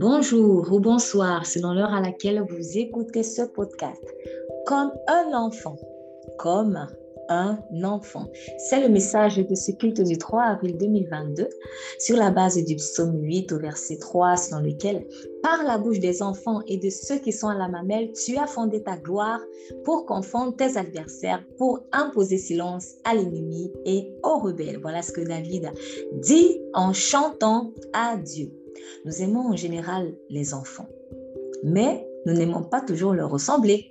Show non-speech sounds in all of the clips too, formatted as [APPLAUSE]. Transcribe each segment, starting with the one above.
Bonjour ou bonsoir selon l'heure à laquelle vous écoutez ce podcast. Comme un enfant, comme un enfant. C'est le message de ce culte du 3 avril 2022 sur la base du psaume 8 au verset 3 selon lequel, par la bouche des enfants et de ceux qui sont à la mamelle, tu as fondé ta gloire pour confondre tes adversaires, pour imposer silence à l'ennemi et aux rebelles. Voilà ce que David dit en chantant à Dieu. Nous aimons en général les enfants, mais nous n'aimons pas toujours leur ressembler.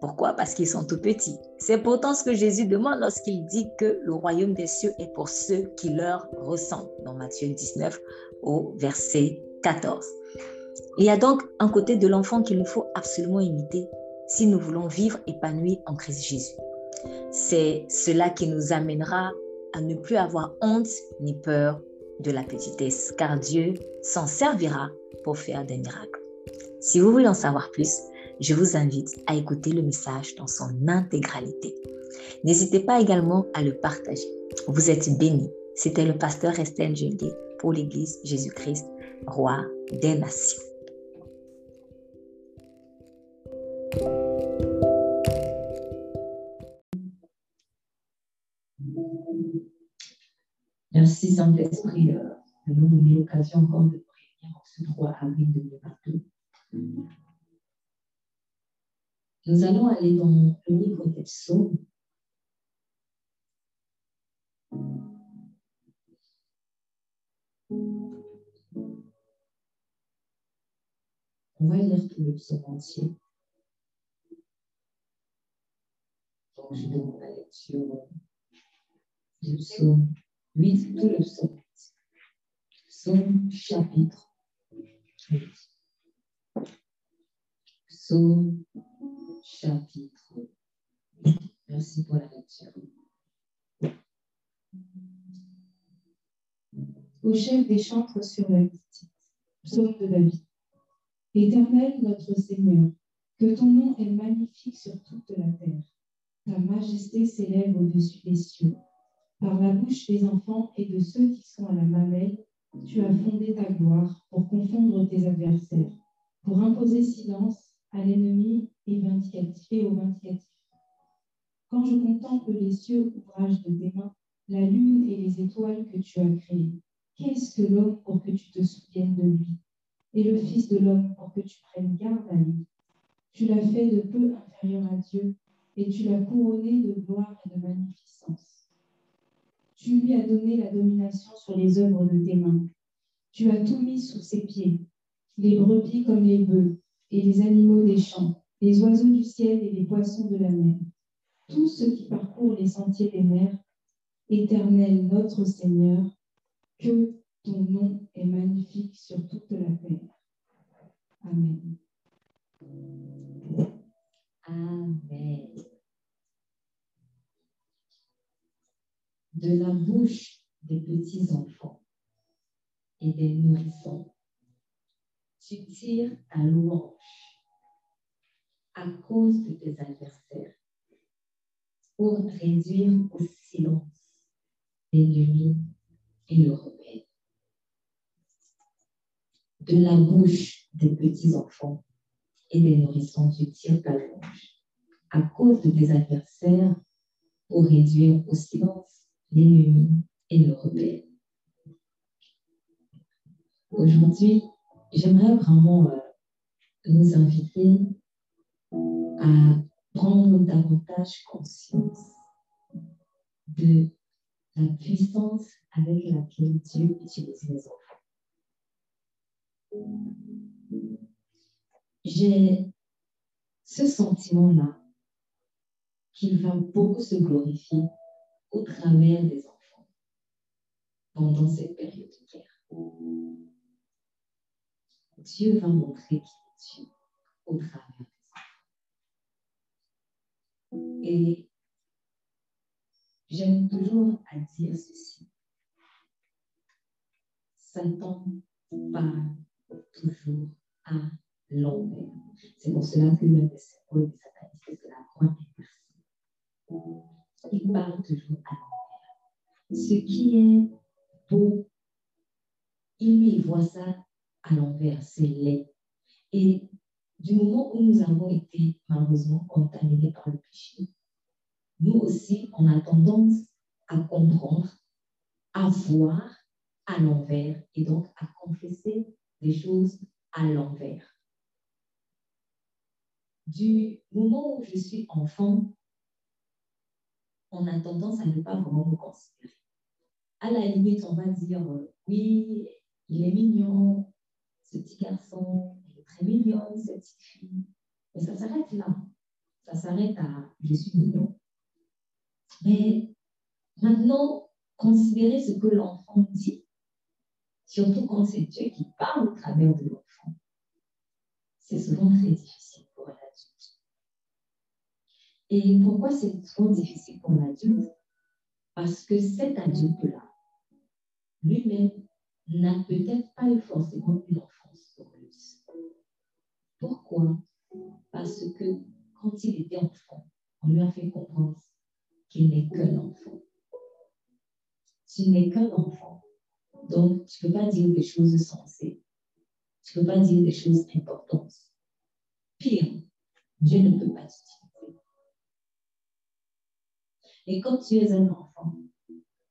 Pourquoi? Parce qu'ils sont tout petits. C'est pourtant ce que Jésus demande lorsqu'il dit que le royaume des cieux est pour ceux qui leur ressemblent, dans Matthieu 19 au verset 14. Il y a donc un côté de l'enfant qu'il nous faut absolument imiter si nous voulons vivre épanouis en Christ Jésus. C'est cela qui nous amènera à ne plus avoir honte ni peur de la petitesse, car Dieu s'en servira pour faire des miracles. Si vous voulez en savoir plus, je vous invite à écouter le message dans son intégralité. N'hésitez pas également à le partager. Vous êtes bénis. C'était le pasteur Estelle Jengue pour l'Église Jésus-Christ, roi des nations. Merci Saint-Esprit euh, de nous donner l'occasion encore de prier en ce 3 avril 2022. Nous allons aller dans le livre des psaumes. On va lire tout le psaume entier. Donc, je demande la lecture du psaume 8, tout le psaume. Chapitre 8. Psaume chapitre 8. Merci pour la lecture. Au chef des chantres sur la liste. Psaume de David. Éternel notre Seigneur, que ton nom est magnifique sur toute la terre. Ta majesté s'élève au-dessus des cieux. Par la bouche des enfants et de ceux qui sont à la mamelle, tu as fondé ta gloire pour confondre tes adversaires, pour imposer silence à l'ennemi et, au vindicatif. Quand je contemple les cieux, ouvrage de tes mains, la lune et les étoiles que tu as créées, qu'est-ce que l'homme pour que tu te souviennes de lui? Et le Fils de l'homme pour que tu prennes garde à lui Tu l'as fait de peu inférieur à Dieu, et tu l'as couronné de gloire et de magnificence. Tu lui as donné la domination sur les œuvres de tes mains. Tu as tout mis sous ses pieds, les brebis comme les bœufs, et les animaux des champs, les oiseaux du ciel et les poissons de la mer, tous ceux qui parcourent les sentiers des mers. Éternel notre Seigneur, que ton nom est magnifique sur toute la terre. Amen. Amen. De la bouche des petits enfants et des nourrissons, tu tires ta louange à cause de tes adversaires pour réduire au silence l'ennemi et le rebelle. De la bouche des petits enfants et des nourrissons, tu tires ta louange à cause de tes adversaires pour réduire au silence l'ennemi et le rebelle. Aujourd'hui, j'aimerais vraiment euh, nous inviter à prendre davantage conscience de la puissance avec laquelle Dieu utilise les enfants. J'ai ce sentiment-là qu'il va beaucoup se glorifier au travers des enfants pendant cette période de guerre. Dieu va montrer qui est Dieu au travers des enfants. Et j'aime toujours à dire ceci. Satan parle toujours à l'envers. C'est pour cela que le symbole des satanistes, c'est la croix inversée. Il parle toujours à l'envers. Ce qui est beau, il lui voit ça à l'envers, c'est laid. Et du moment où nous avons été malheureusement contaminés par le péché, nous aussi, on a tendance à comprendre, à voir à l'envers et donc à confesser des choses à l'envers. Du moment où je suis enfant, on a tendance à ne pas vraiment me considérer. À la limite, on va dire euh, oui, il est mignon, ce petit garçon, il est très mignon, cette petite fille. Mais ça s'arrête là. Ça s'arrête à je suis mignon. Mais maintenant, considérer ce que l'enfant dit, surtout quand c'est Dieu qui parle au travers de l'enfant, c'est souvent très difficile. Et pourquoi c'est souvent difficile pour l'adulte? Parce que cet adulte-là, lui-même, n'a peut-être pas eu forcément une enfance heureuse. Pourquoi? Parce que quand il était enfant, on lui a fait comprendre qu'il n'est qu'un enfant. Tu n'es qu'un enfant. Donc, tu ne peux pas dire des choses sensées. Tu ne peux pas dire des choses importantes. Pire, Dieu ne peut pas t'utiliser. Et quand tu es un enfant,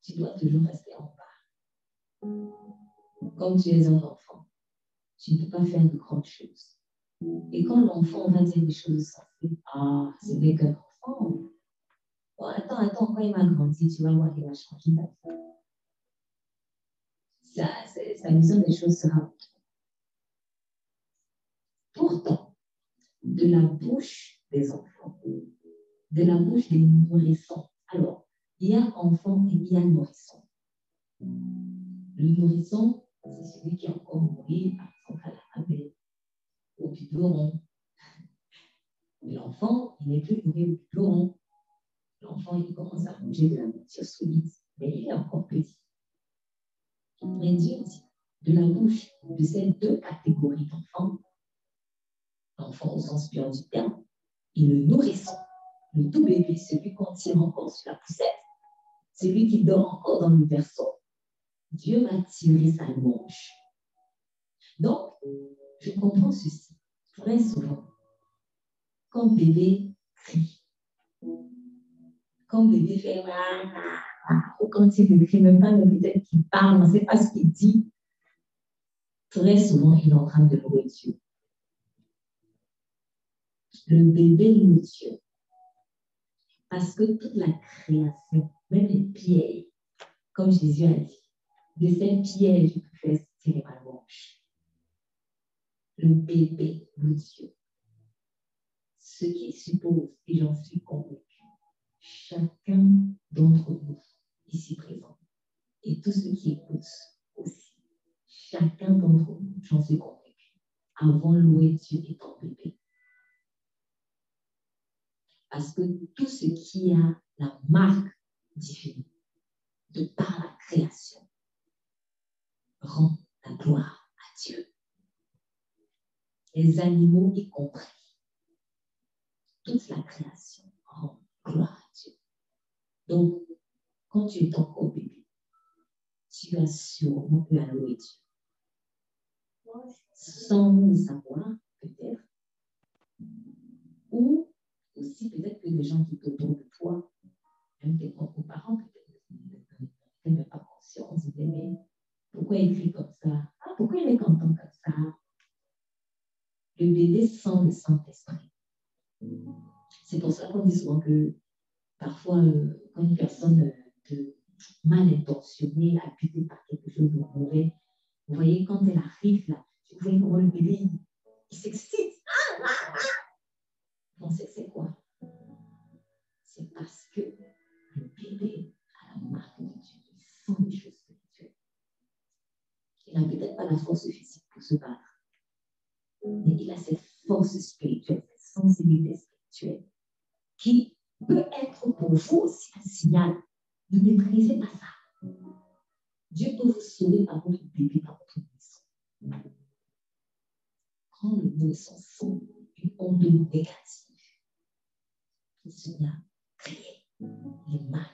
tu dois toujours rester en bas. Quand tu es un enfant, tu ne peux pas faire de grandes choses. Et quand l'enfant va dire des choses sensées, ah, ce n'est qu'un enfant. Bon, attends, attends, quand il va grandir, tu vas voir qu'il va changer ta vie sa, vision des choses sera Pourtant, de la bouche des enfants, de la bouche des nourrissons. Alors, il y a enfant et il y a nourrisson. Le nourrisson, c'est celui qui est encore nourri, par exemple, à la rabais, au biberon. L'enfant, il n'est plus nourri au biberon. L'enfant, il commence à manger de la nourriture solide, mais il est encore petit dit, de la bouche de ces deux catégories d'enfants, l'enfant au sens pur du terme, et le nourrisson, le tout bébé, celui qu'on tire encore sur la poussette, celui qui dort encore dans le berceau, Dieu va tirer sa manche. Donc, je comprends ceci très souvent. Quand bébé crie, quand bébé fait ou quand il ne crie même pas, mais peut-être qu'il parle, on ne sait pas ce qu'il dit. Très souvent, il est en train de louer Dieu. Le bébé loue Dieu. Parce que toute la création, même les pièges, comme Jésus a dit, de ces pièges, je peux faire. Le bébé loue Dieu. Ce qui suppose, et j'en suis convaincu, chacun d'entre nous ici présent et tous ceux qui écoutent aussi, chacun d'entre nous, j'en suis convaincu, avant louer Dieu étant bébé. Parce que tout ce qui a la marque divine de par la création rend la gloire à Dieu. Les animaux y compris. Toute la création rend gloire à Dieu. Donc, quand tu es encore bébé, tu as sûrement pu allouer Dieu. Sans le savoir, peut-être. Ou peut-être que les gens qui sont autour de toi, même tes propres parents, peut-être n'avaient pas conscience, disaient, mais pourquoi il crie comme ça? Ah, pourquoi il est content comme ça? Le bébé sent le Saint-Esprit. C'est pour ça qu'on dit souvent que parfois, euh, quand une personne euh, mal intentionné, abusé par quelque chose de mauvais. Vous voyez, quand elle arrive là, vous voyez comment le bébé, il, s'excite. Ah, ah, ah. Pensez que c'est quoi? C'est parce que le bébé a la marque de Dieu. Il sent les choses spirituelles. Il n'a peut-être pas la force physique pour se battre, mais il a cette force spirituelle, cette sensibilité spirituelle qui peut être pour vous aussi un signal ne méprisez pas ça. Dieu peut vous sauver par votre bébé, par votre naissance. Quand le naissant sent une onde négative, à crier, il est mal.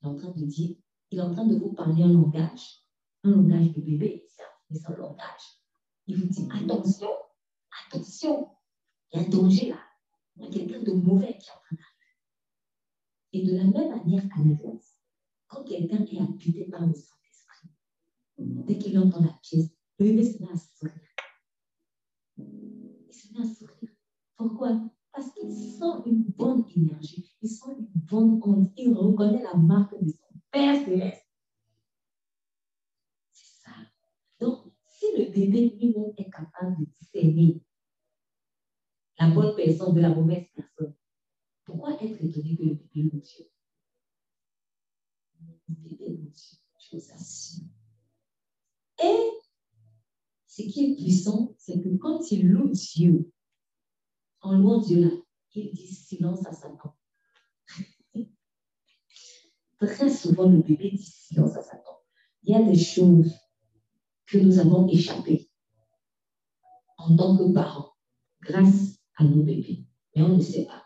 Il est en train de dire, il est en train de vous parler un langage, un langage de bébé, c'est un langage. il vous dit attention, attention, il y a un danger là. Il y a quelqu'un de mauvais qui est en train d'arriver. Et de la même manière à l'inverse, quand quelqu'un est habité par le Saint-Esprit, dès qu'il entend la pièce, le bébé se met à sourire. Il se met à sourire. Pourquoi? Parce qu'il sent une bonne énergie, il sent une bonne onde, il reconnaît la marque de son Père céleste. C'est ça. Donc, si le bébé lui-même est capable de discerner la bonne personne de la mauvaise personne, pourquoi être étonné que le bébé loue Dieu Le bébé loue Dieu, je vous assure. Et ce qui est puissant, c'est que quand il loue Dieu, en louant Dieu là, il dit silence à Satan. [LAUGHS] Très souvent, le bébé dit silence à Satan. Il y a des choses que nous avons échappées en tant que parents grâce à nos bébés. Mais on ne sait pas.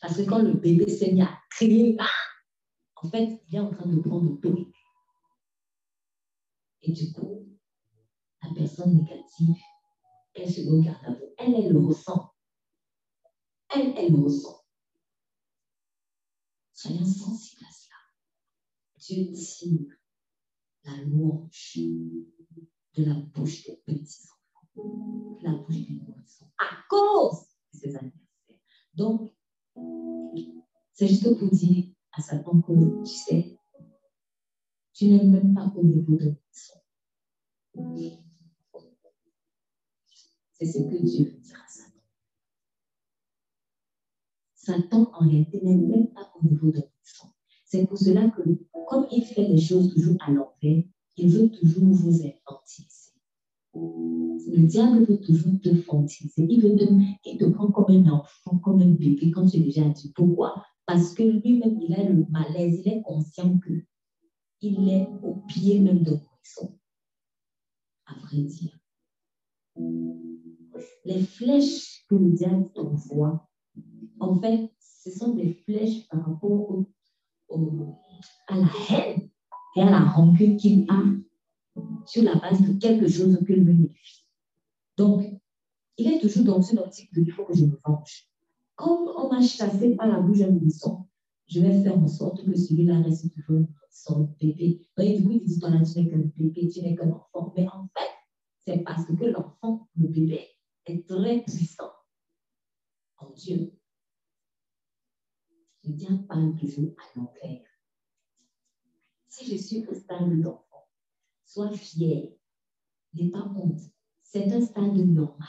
Parce que quand le bébé mis à crier, [LAUGHS] en fait, il est en train de prendre autorité. Et du coup, la personne négative, elle se regarde à vous. Elle, elle le ressent. Elle, elle le ressent. Soyons sensibles à cela. Dieu tire la louange de la bouche des petits enfants, de la bouche des nourrissons, à cause de ces anniversaires. Donc, c'est juste pour dire à Satan que tu sais, tu n'es même pas au niveau de nourrisson. C'est ce que Dieu dire à Satan. Satan, en réalité, n'est même pas au niveau de sang. C'est pour cela que, comme il fait les choses toujours à l'envers, il veut toujours vous infantiliser. Le diable veut toujours te fantiliser. Il te, prend comme un enfant, comme un bébé, comme j'ai déjà dit. Pourquoi? Parce que lui-même, il a le malaise, il est conscient que il est au pied même de poisson. À vrai dire. Les flèches que le diable t'envoie, en fait, ce sont des flèches par rapport à la haine et à la rancune qu'il a sur la base de quelque chose que lui fait. Donc, il est toujours dans une optique de il faut que je me venge. Comme on m'a chassé par la bouche d'un buisson, je vais faire en sorte que celui-là reste toujours son bébé. Donc, du coup, il dit, toi là, tu n'es qu'un bébé, tu n'es qu'un enfant. Mais en fait, c'est parce que l'enfant, le bébé, est très puissant en Dieu. Le diable parle toujours à l'envers. Si je suis au stade d'enfant, sois fier, n'aie pas honte. C'est un stade normal.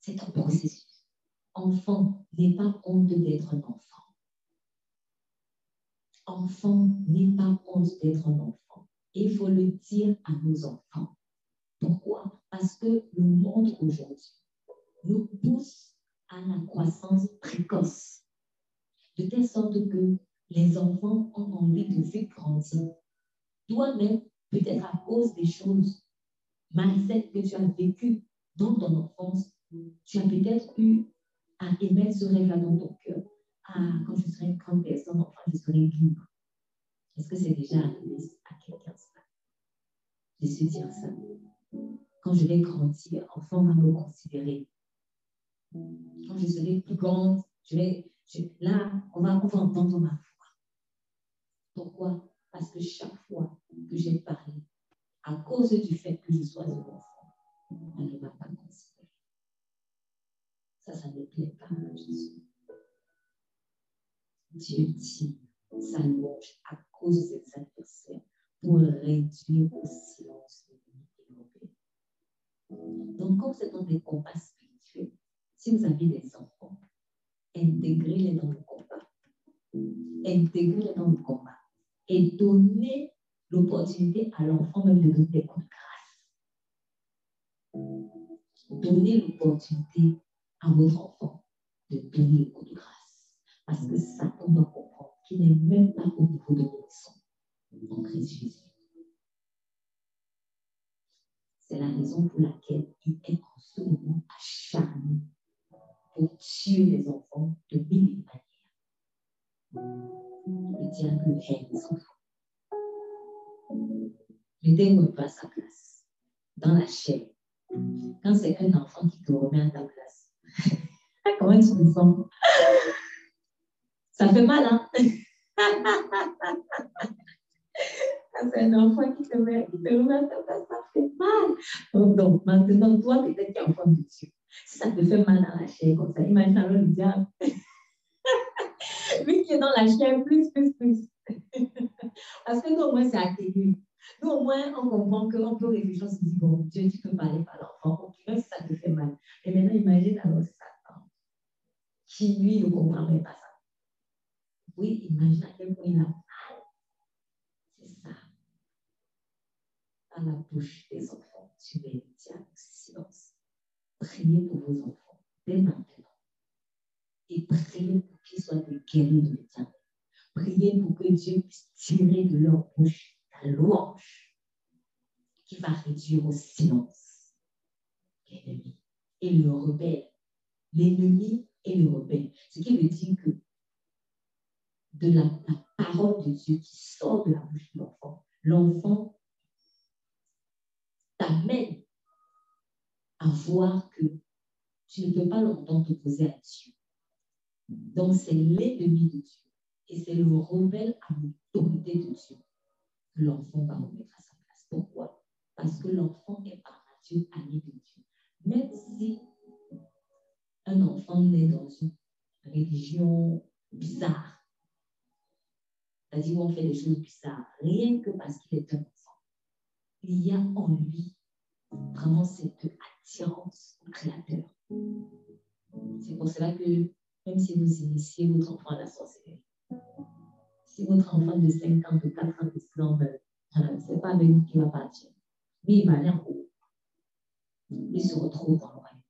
C'est un processus. Enfant, n'aie pas honte d'être un enfant. Enfant, n'aie pas honte d'être un enfant. Il faut le dire à nos enfants. Pourquoi? Parce que le monde aujourd'hui nous pousse à la croissance précoce de telle sorte que les enfants ont envie de vite grandir. Toi-même, peut-être à cause des choses malsaines que tu as vécues dans ton enfance, tu as peut-être eu à émettre ce rêve-là dans ton cœur. Ah, quand je serai une grande personne, enfin, je serai libre. Est-ce que c'est déjà arrivé à quelqu'un ça? De se dire ça. Quand je vais grandir, enfant va me considérer. Quand je serai plus grande, je vais Là, on va, entendre ma foi. Pourquoi? Parce que chaque fois que j'ai parlé, à cause du fait que je sois un enfant, on ne m'a pas considéré. Ça, ça ne plaît pas à Jésus. Dieu dit sa louange à cause de ses adversaires pour réduire au silence Donc, comme c'est dans des combats spirituels, si vous avez des enfants, intégrer-les dans le combat. Intégrer-les dans le combat. Et donner l'opportunité à l'enfant même de donner des coups de grâce. Donner l'opportunité à votre enfant de donner le coup de grâce. Parce que Satan doit comprendre qu'il n'est même pas au niveau de son en Christ. C'est la raison pour laquelle il est en ce moment acharné pour tuer les enfants de mille manières. Le diable hait les enfants. Mettez-moi pas à sa place, dans la chair, quand c'est un enfant qui te remet à ta place. [LAUGHS] Comment tu te sens Ça fait mal, hein [LAUGHS] c'est un enfant qui te, met, remet à ta place, ça fait mal. Donc, maintenant, toi, tu es enfant de Dieu. Si ça te fait mal dans la chair comme ça, imagine alors le diable. Lui qui est dans la chair, plus, plus, plus. Parce que nous, au moins, c'est atténué. Nous, au moins, on comprend qu'on peut réfléchir, on se dit, bon, Dieu, tu peux parler par l'enfant, même si ça te fait mal. Et maintenant, imagine alors Satan, qui lui ne comprendrait pas ça. Oui, imagine à quel point il a mal. C'est ça. À la bouche des enfants, tu mets le silence. Priez pour vos enfants dès maintenant. Et priez pour qu'ils soient des guerriers de l'éternel. Priez pour que Dieu puisse tirer de leur bouche la louange qui va réduire au silence l'ennemi et le rebelle. L'ennemi et le rebelle. Ce qui veut dire que de la, la parole de Dieu qui sort de la bouche de l'enfant, l'enfant t'amène à voir que tu ne peux pas longtemps t'opposer à Dieu. Donc, c'est l'ennemi de Dieu et c'est le rebelle à l'autorité de Dieu que l'enfant va remettre à sa place. Pourquoi? Parce que l'enfant est par nature ami de Dieu. Même si un enfant naît dans une religion bizarre, c'est-à-dire où on fait des choses bizarres, rien que parce qu'il est un enfant, il y a en lui vraiment cette au Créateur. C'est pour cela que même si vous initiez votre enfant à la sorcellerie, si votre enfant de 5 ans, de 4 ans, de 6 ans meurt, ce n'est pas avec vous qui va partir. Mais il va aller en haut. Il se retrouve dans le royaume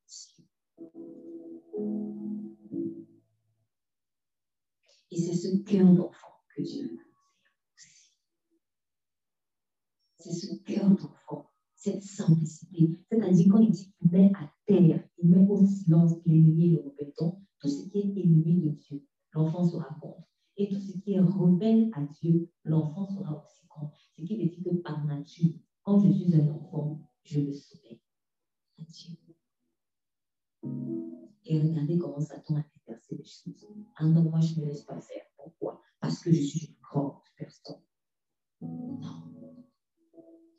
Et c'est ce cœur d'enfant que Dieu veut aussi. C'est ce cœur d'enfant, cette simplicité. C'est-à-dire quand il dit qu'il met à terre, il met au silence l'ennemi et le répétons, tout ce qui est ennemi de Dieu, l'enfant sera contre. Et tout ce qui est rebelle à Dieu, l'enfant sera aussi contre. Ce qui veut dire que par nature, quand je suis un enfant, je le soumets à Dieu. Et regardez comment Satan a exercé les choses. Ah non, moi, je ne laisse pas faire. Pourquoi? Parce que je suis une grande personne. Non.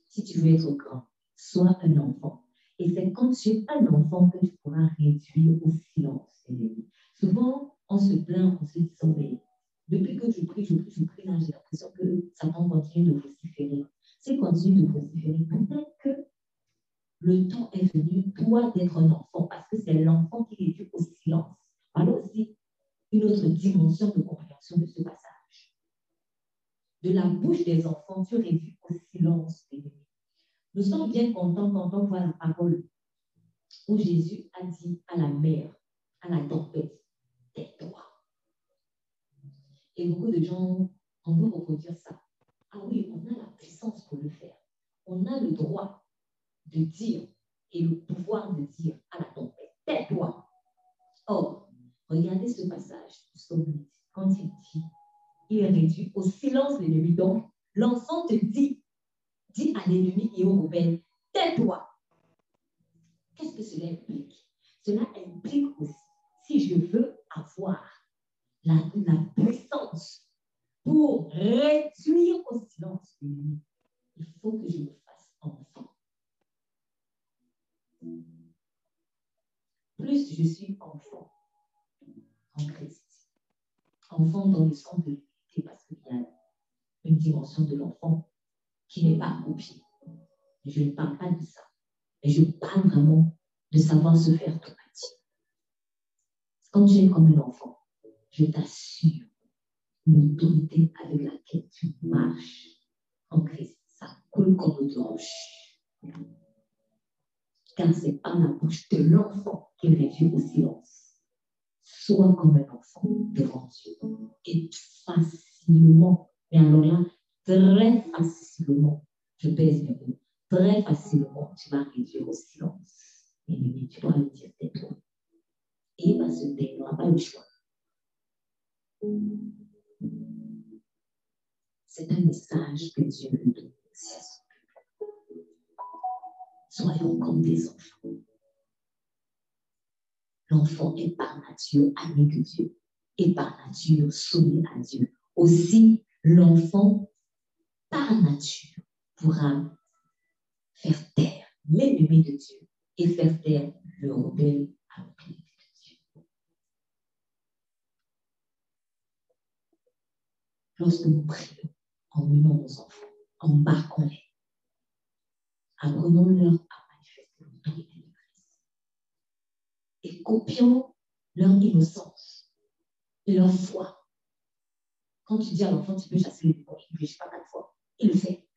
Si tu veux être grand, sois un enfant. Et c'est quand tu es un enfant que tu pourras réduire au silence Souvent, on se plaint en se disant, mais depuis que je prie, je prie, je prie, là, j'ai l'impression que Satan continue de vociférer. S'il continue de vociférer, peut-être que le temps est venu, toi, d'être un enfant, parce que c'est l'enfant qui dû au silence. Alors aussi, une autre dimension de compréhension de ce passage. De la bouche des enfants, tu réduis au silence Nous sommes bien contents quand on voit la parole où Jésus a dit à la mer, à la tempête, tais-toi. Et beaucoup de gens, on veut reproduire ça. Ah oui, on a la puissance pour le faire. On a le droit de dire et le pouvoir de dire à la tempête, tais-toi. Or, regardez ce passage du quand il dit, il réduit au silence l'ennemi. Donc, l'enfant te dit, dit à l'ennemi et au rebelle, tais-toi. Qu'est-ce que cela implique? Cela implique aussi, si je veux avoir la, puissance pour réduire au silence il faut que je me fasse enfant. Plus je suis enfant en Christ, enfant dans le sens de l'unité, parce qu'il y a une dimension de l'enfant qui n'est pas pied. Je ne parle pas de ça, mais je parle vraiment de savoir se faire tout. Quand tu es comme un enfant, je t'assure, l'autorité avec laquelle tu marches en Christ, ça coule comme de roche. Car c'est pas la bouche de l'enfant qui réduit au silence. Sois comme un enfant devant Dieu. Et facilement, mais alors là, très facilement, je pèse mes mots, très facilement, tu vas réduire au silence. Et tu dois le dire, tais-toi. Et il va se taire, il n'aura pas le choix. C'est un message que Dieu nous donne. Soyons comme des enfants. l'enfant est par nature ami de Dieu et par nature soumis à Dieu. Aussi, l'enfant, par nature, pourra faire taire l'ennemi de Dieu et faire taire le rebelle à l'autorité de Dieu. Lorsque nous prions, emmenons nos enfants, embarquons-les, apprenons-leur à manifester l'autorité de Christ et copions leur innocence et leur foi. Quand tu dis à l'enfant, tu peux chasser les démons, il ne pas quatre fois, il le fait.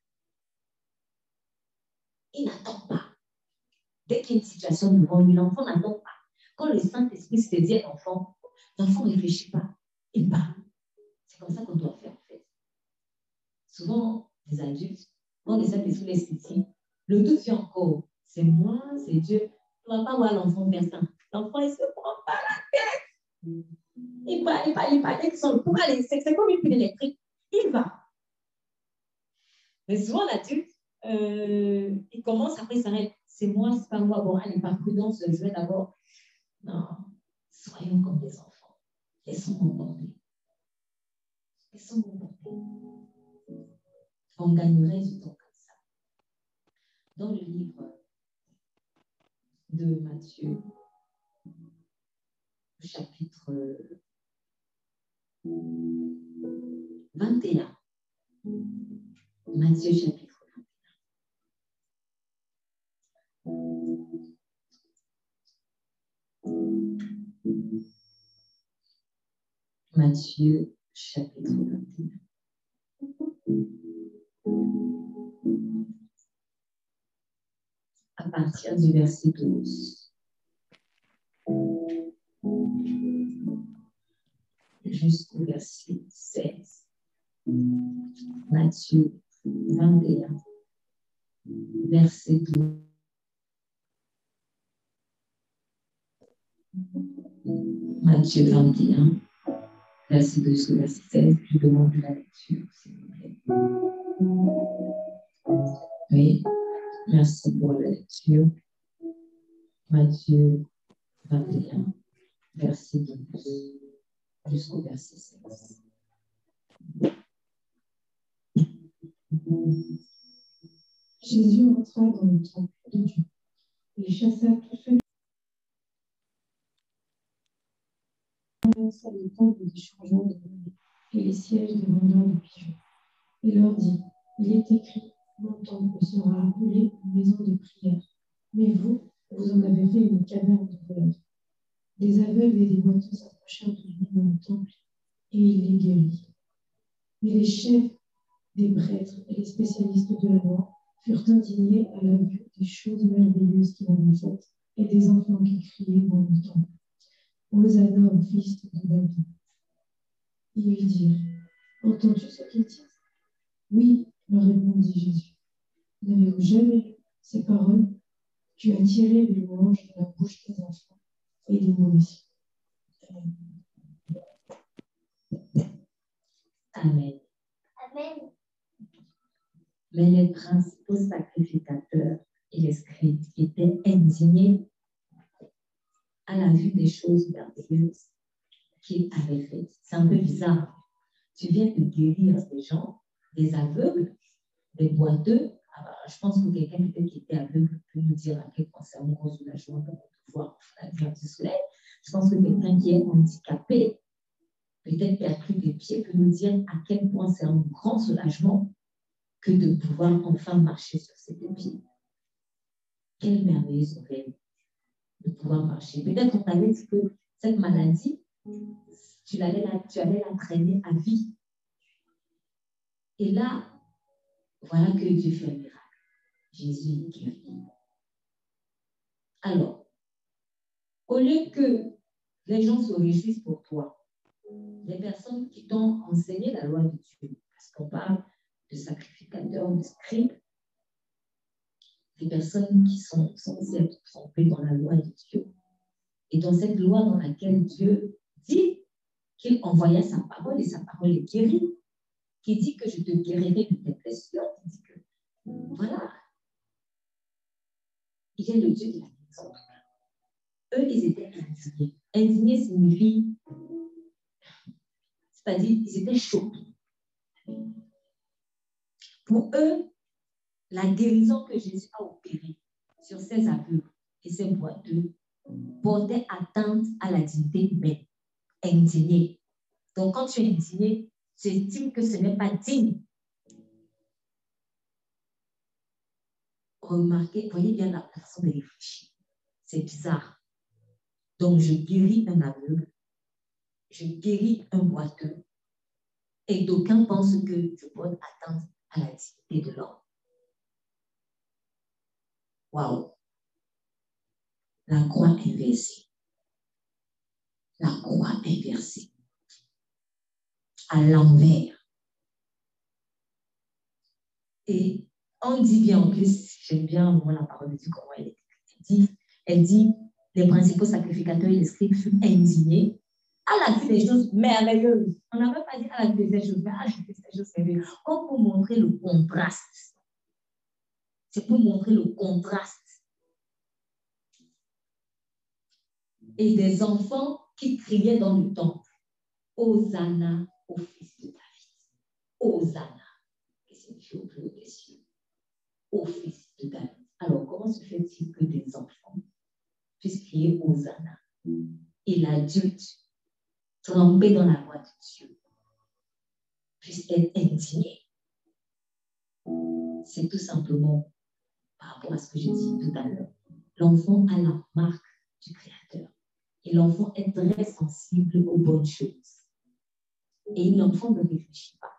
Il n'attend pas. Dès qu'il y a une situation lui, l'enfant n'attend pas. Quand le Saint-Esprit se dit à l'enfant, l'enfant ne réfléchit pas, il parle. C'est comme ça qu'on doit faire en fait. Souvent, les adultes, quand le Saint-Esprit les saisit, le doute vient encore. C'est moi, c'est Dieu. Tu ne vas pas voir l'enfant faire ça. L'enfant, il ne se prend pas la tête. Il va, il va, il va avec son C'est comme une électrique. Il va. Mais souvent, l'adulte, euh, il commence, après il s'arrête. C'est moi, c'est pas moi. Bon, allez, par prudence, je vais d'abord. Non, soyons comme des enfants. Laissons-nous porter. Laissons-nous porter. On gagnerait du temps comme ça. Dans le livre de Matthieu, chapitre 21. Matthieu chapitre Matthieu chapitre 21. À partir du verset 12 jusqu'au verset 16. Matthieu 21, verset 12. Matthieu 21, verset 2 jusqu'au verset 16. Je demande la lecture, s'il vous plaît. Oui, merci pour la lecture. Matthieu 21, verset 12 jusqu'au verset 16. Jésus entra dans le temple de Dieu et chassa tous ceux qui le temple des changements de et les sièges des vendeurs de pigeons. Et leur dit Il est écrit Mon temple sera appelé une maison de prière, mais vous, vous en avez fait une caverne de voleurs. Des aveugles et des boiteux s'approchèrent de lui dans le temple et il les guérit. Mais les chefs des prêtres et les spécialistes de la loi furent indignés à la vue des choses merveilleuses qu'il avait faites et des enfants qui criaient dans le temple. Hosanna au fils de David. Ils lui dirent Entends-tu ce qu'ils disent? Oui, leur répondit Jésus. N'avez-vous jamais lu ces paroles? Tu as tiré les louanges de la bouche des enfants et des nourrissons. Amen. Amen. Mais les principaux sacrificateurs et les scribes étaient indignés à la vue des choses merveilleuses qu'il avait faites. C'est un peu bizarre. Tu viens de guérir des gens, des aveugles, des boiteux. Alors, je pense que quelqu'un qui était aveugle peut nous dire à quel point c'est un gros soulagement de voir la lumière du soleil. Je pense que quelqu'un qui est handicapé, peut-être pris des pieds, peut nous dire à quel point c'est un grand soulagement que de pouvoir enfin marcher sur ses deux pieds. Quelle merveilleuse nouvelle de pouvoir marcher? Peut-être qu'on t'avait dit que cette maladie, tu allais, la, tu allais la traîner à vie. Et là, voilà que Dieu fait un miracle. Jésus guérit. Alors, au lieu que les gens se réjouissent pour toi, les personnes qui t'ont enseigné la loi de Dieu, parce qu'on parle de sacrificateurs, de scribes, des personnes qui sont censées être trompées dans la loi de Dieu. Et dans cette loi dans laquelle Dieu dit qu'il envoyait sa parole et sa parole est guérie, qui dit que je te guérirai de tes blessures, qui dit que, voilà, il est le Dieu de la maison. eux, ils étaient indignés. Indignés signifie, c'est-à-dire, ils étaient choqués. Pour eux, la guérison que Jésus a opérée sur ces aveugles et ces boiteux portait atteinte à la dignité humaine. Indigné. Donc, quand tu es indigné, tu estimes que ce n'est pas digne. Remarquez, voyez bien la façon de réfléchir. C'est bizarre. Donc, je guéris un aveugle, je guéris un boiteux, et d'aucuns pensent que je porte atteinte à la dignité de l'homme. Waouh! La croix inversée. La croix inversée. À l'envers. Et on dit bien en plus, j'aime bien moi, la parole de Dieu, comment elle est. Dit, elle dit les principaux sacrificateurs et les scribes furent indignés la vue des choses merveilleuses. On n'avait pas dit la vue des choses, mais la vue des choses merveilleuses. Comme pour montrer le contraste. C'est pour montrer le contraste. Et des enfants qui criaient dans le temple. Hosanna au fils de David. Hosanna. Et c'est au plus des cieux. Au fils de David. Alors, comment se fait-il que des enfants puissent crier Hosanna? Et l'adulte trempé dans la voix de Dieu puisse être indigné. C'est tout simplement par rapport à ce que j'ai dit tout à l'heure. L'enfant a la marque du Créateur. Et l'enfant est très sensible aux bonnes choses. Et l'enfant ne réfléchit pas.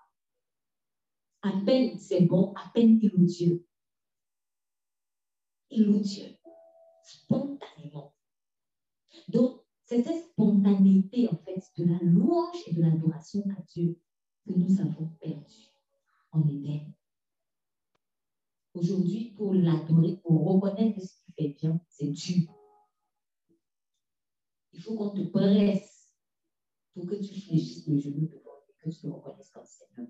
À peine c'est bon, à peine il Dieu. Il Dieu spontanément. Donc, c'est cette spontanéité, en fait, de la louange et de l'adoration à Dieu que nous avons perdu en Éden. Aujourd'hui, pour l'adorer, pour reconnaître ce qui fait bien, c'est Dieu. Il faut qu'on te presse pour que tu fléchisses le genou devant lui, que tu le reconnaisses comme Seigneur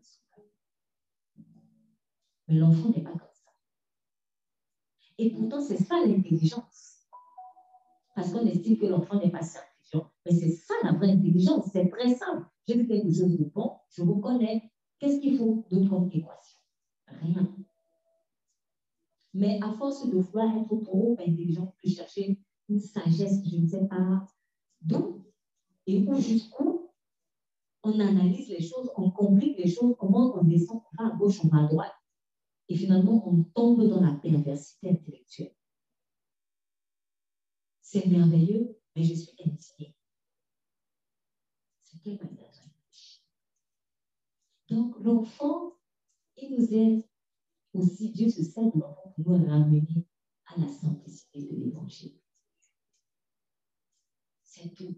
Mais l'enfant n'est pas comme ça. Et pourtant, c'est ça l'intelligence. Parce qu'on estime que l'enfant n'est pas intelligent. Mais c'est ça la vraie intelligence. C'est très simple. J'ai vu quelque chose de bon, je reconnais. Qu'est-ce qu'il faut d'autre comme équation? Rien. Mais à force de vouloir être trop intelligent, de chercher une sagesse, je ne sais pas d'où et où jusqu'où, on analyse les choses, on complique les choses, comment on descend, on va à gauche, on va à droite. Et finalement, on tombe dans la perversité intellectuelle. C'est merveilleux, mais je suis. C'est quelle manière Donc, l'enfant, il nous aide aussi, Dieu se sert de l'enfant pour nous ramener à la simplicité de l'évangile. C'est tout.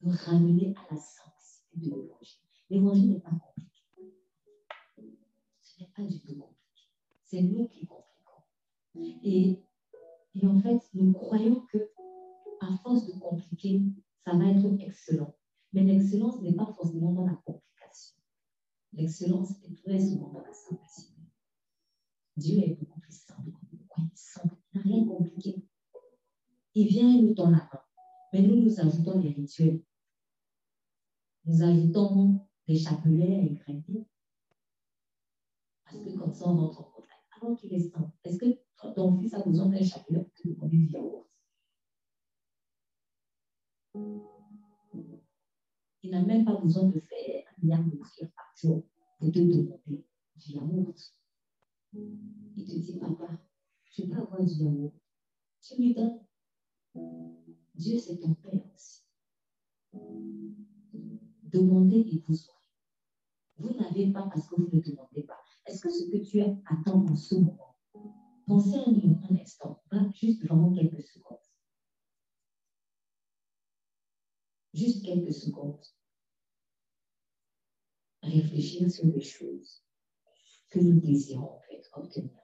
Nous ramener à la simplicité de l'évangile. L'évangile n'est pas compliqué. Ce n'est pas du tout compliqué. C'est nous qui compliquons. Et et en fait, nous croyons que à force de compliquer, ça va être excellent. Mais l'excellence n'est pas forcément dans la complication. L'excellence est très souvent dans la simplicité. Dieu est beaucoup plus simple. Il n'a rien compliqué. Il vient et nous tend la main. Mais nous, nous ajoutons des rituels. Nous ajoutons des chapelets à égrener. Parce que comme ça, on Alors qu'il est simple. Est-ce que ton fils a besoin d'un chapelet pour te demander du yaourt? Il n'a même pas besoin de faire un milliard de prières par jour pour te demander du yaourt. Il te dit, papa, je peux avoir du yaourt. Tu lui donnes. Dieu, c'est ton Père aussi. Demandez et vous aurez. Vous n'avez pas parce que vous ne demandez pas. Est-ce que ce que tu attends en ce moment, Pensez à nous un instant, pas juste vraiment quelques secondes. Juste quelques secondes. Réfléchir sur les choses que nous désirons fait obtenir.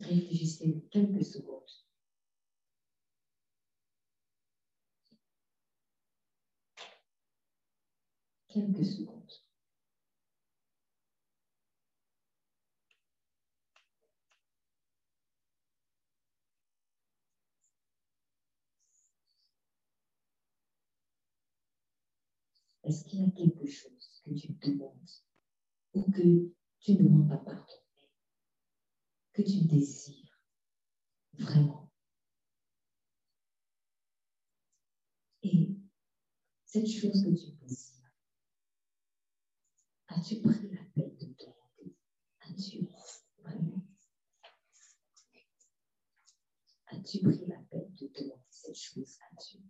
Réfléchissez quelques secondes. quelques secondes. Est-ce qu'il y a quelque chose que tu demandes ou que tu ne demandes pas pardon, que tu désires vraiment? Et cette chose que tu désires, as-tu pris la peine de à Dieu vraiment As-tu pris la peine de demander cette chose à Dieu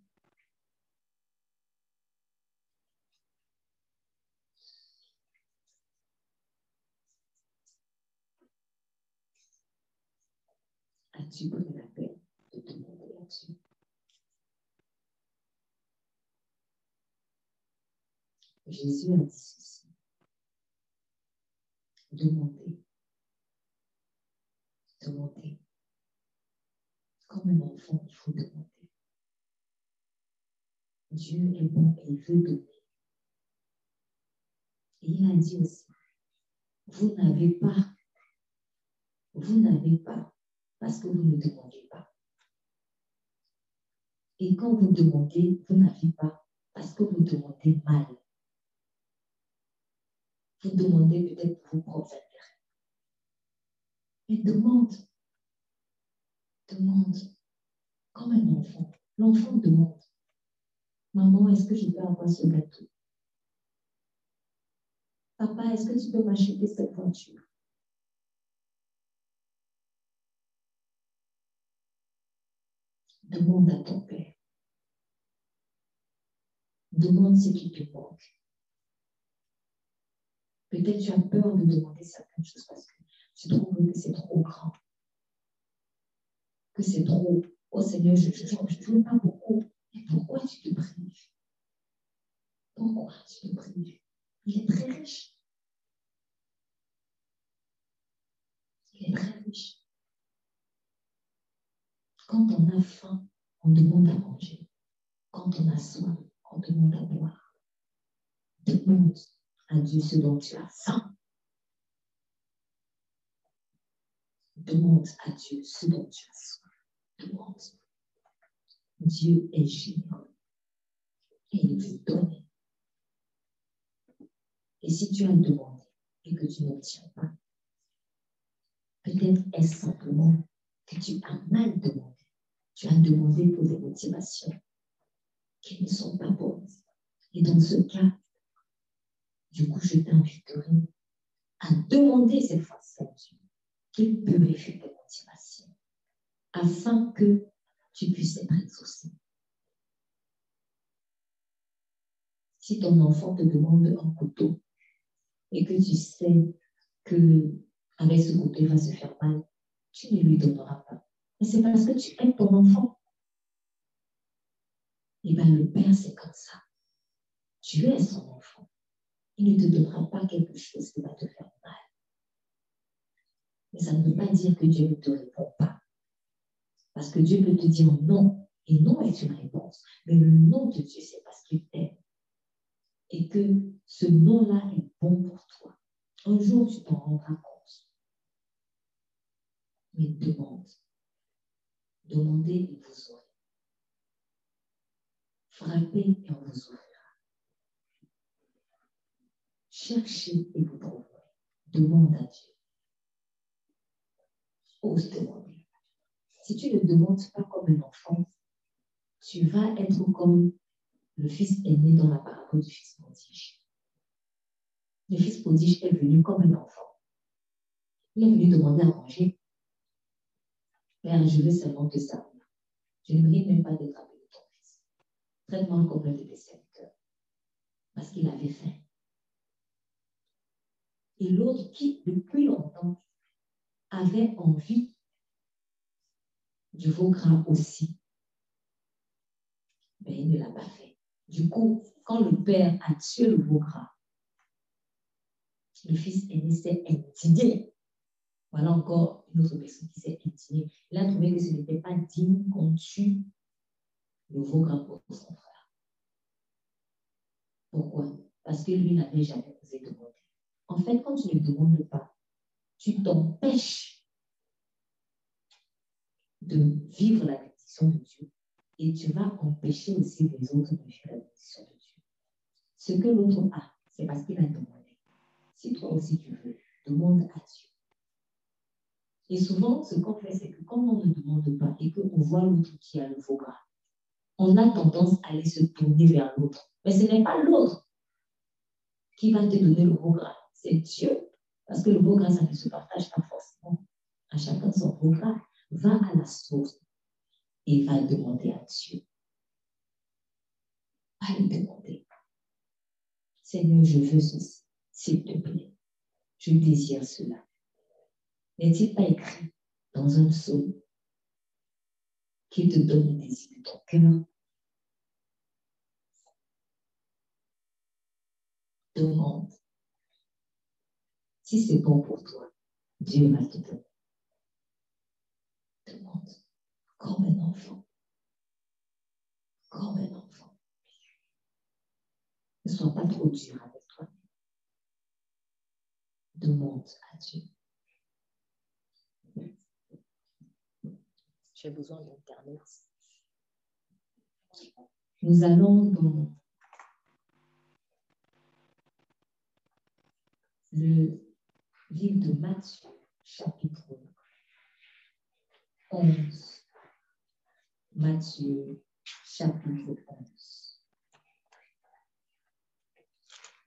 As-tu pris la peine de demander à Dieu Jésus a dit ceci. Demandez. Demandez. Comme un enfant, il faut demander. Dieu est bon et il veut donner. Et il a dit aussi, vous n'avez pas, vous n'avez pas parce que vous ne demandez pas. Et quand vous demandez, vous n'avez pas parce que vous demandez mal. Vous demandez peut-être pour vos propres. Mais demande. Demande. Comme un enfant. L'enfant demande. Maman, est-ce que je peux avoir ce gâteau? Papa, est-ce que tu peux m'acheter cette voiture? Demande à ton Père. Demande ce qui te manque. Peut-être tu as peur de demander certaines choses parce que tu trouves que c'est trop grand. Que c'est trop. Oh Seigneur, je ne veux pas beaucoup. Mais pourquoi tu te prives? Pourquoi tu te prives? Il est très riche. Il est très riche. Quand on a faim, on demande à manger. Quand on a soif, on demande à boire. Demande à Dieu ce dont tu as faim. Demande à Dieu ce dont tu as soif. Demande. Dieu est généreux et il veut donner. Et si tu as demandé et que tu n'obtiens pas, peut-être est-ce simplement que tu as mal demandé. Tu as demandé pour des motivations qui ne sont pas bonnes. Et dans ce cas, du coup, je t'inviterai à demander cette fois-ci à Dieu qu'il purifie tes motivations afin que tu puisses être exaucé. Si ton enfant te demande un couteau et que tu sais que avec ce couteau il va se faire mal, tu ne lui donneras pas. Mais c'est parce que tu aimes ton enfant. Eh bien le Père, c'est comme ça. Tu es son enfant il ne te donnera pas quelque chose qui va te faire mal. Mais ça ne veut pas dire que Dieu ne te répond pas. Parce que Dieu peut te dire non, et non est une réponse. Mais le non de Dieu, c'est parce qu'il t'aime. Et que ce non-là est bon pour toi. Un jour, tu t'en rendras compte. Mais demande. Demandez et vous aurez. Frappez et on vous ouvrira. Cherchez et vous trouverez. Demande à Dieu. Ose demander. Si tu ne demandes pas comme un enfant, tu vas être comme le fils aîné dans la parabole du fils prodige. Le fils prodige est venu comme un enfant. Il est venu demander à manger. Père, je veux seulement te servir. Je ne mérite même pas d'être appelé ton fils. Traite-moi comme l'un de tes serviteurs. Parce qu'il avait faim et l'autre qui, depuis longtemps, avait envie du veau gras aussi. Mais il ne l'a pas fait. Du coup, quand le père a tué le veau gras, le fils aîné s'est indigné. Voilà encore une autre personne qui s'est indignée. Il a trouvé que ce n'était pas digne qu'on tue le veau gras pour son frère. Pourquoi? Parce que lui n'avait jamais osé demander. En fait, quand tu ne demandes pas, tu t'empêches de vivre la bénédiction de Dieu et tu vas empêcher aussi les autres de vivre la bénédiction de Dieu. Ce que l'autre a, c'est parce qu'il a demandé. Si toi aussi tu veux, demande à Dieu. Et souvent, ce qu'on fait, c'est que quand on ne demande pas et qu'on voit l'autre qui a le faux gras, on a tendance à aller se tourner vers l'autre. Mais ce n'est pas l'autre qui va te donner le beau gras, c'est Dieu. Parce que le gras, ça ne se partage pas forcément. À chacun son gras. Va à la source et va demander à Dieu. Va lui demander. Seigneur, je veux ceci, s'il te plaît. Je désire cela. N'est-il pas écrit dans un psaume qui te donne le désir de ton cœur? Demande. Si c'est bon pour toi, Dieu va te donner. Demande. Comme un enfant. Comme un enfant. Ne sois pas trop dur avec toi. Demande à Dieu. J'ai besoin d'Internet. Nous allons dans le livre de Matthieu, chapitre 11. Matthieu, chapitre 11.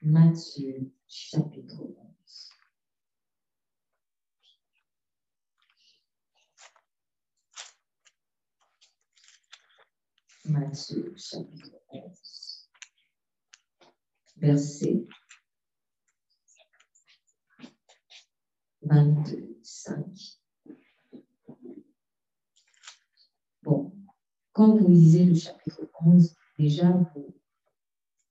Matthieu, chapitre 11. Matthieu, chapitre 11. Verset 25. Bon, quand vous lisez le chapitre 11, déjà, vous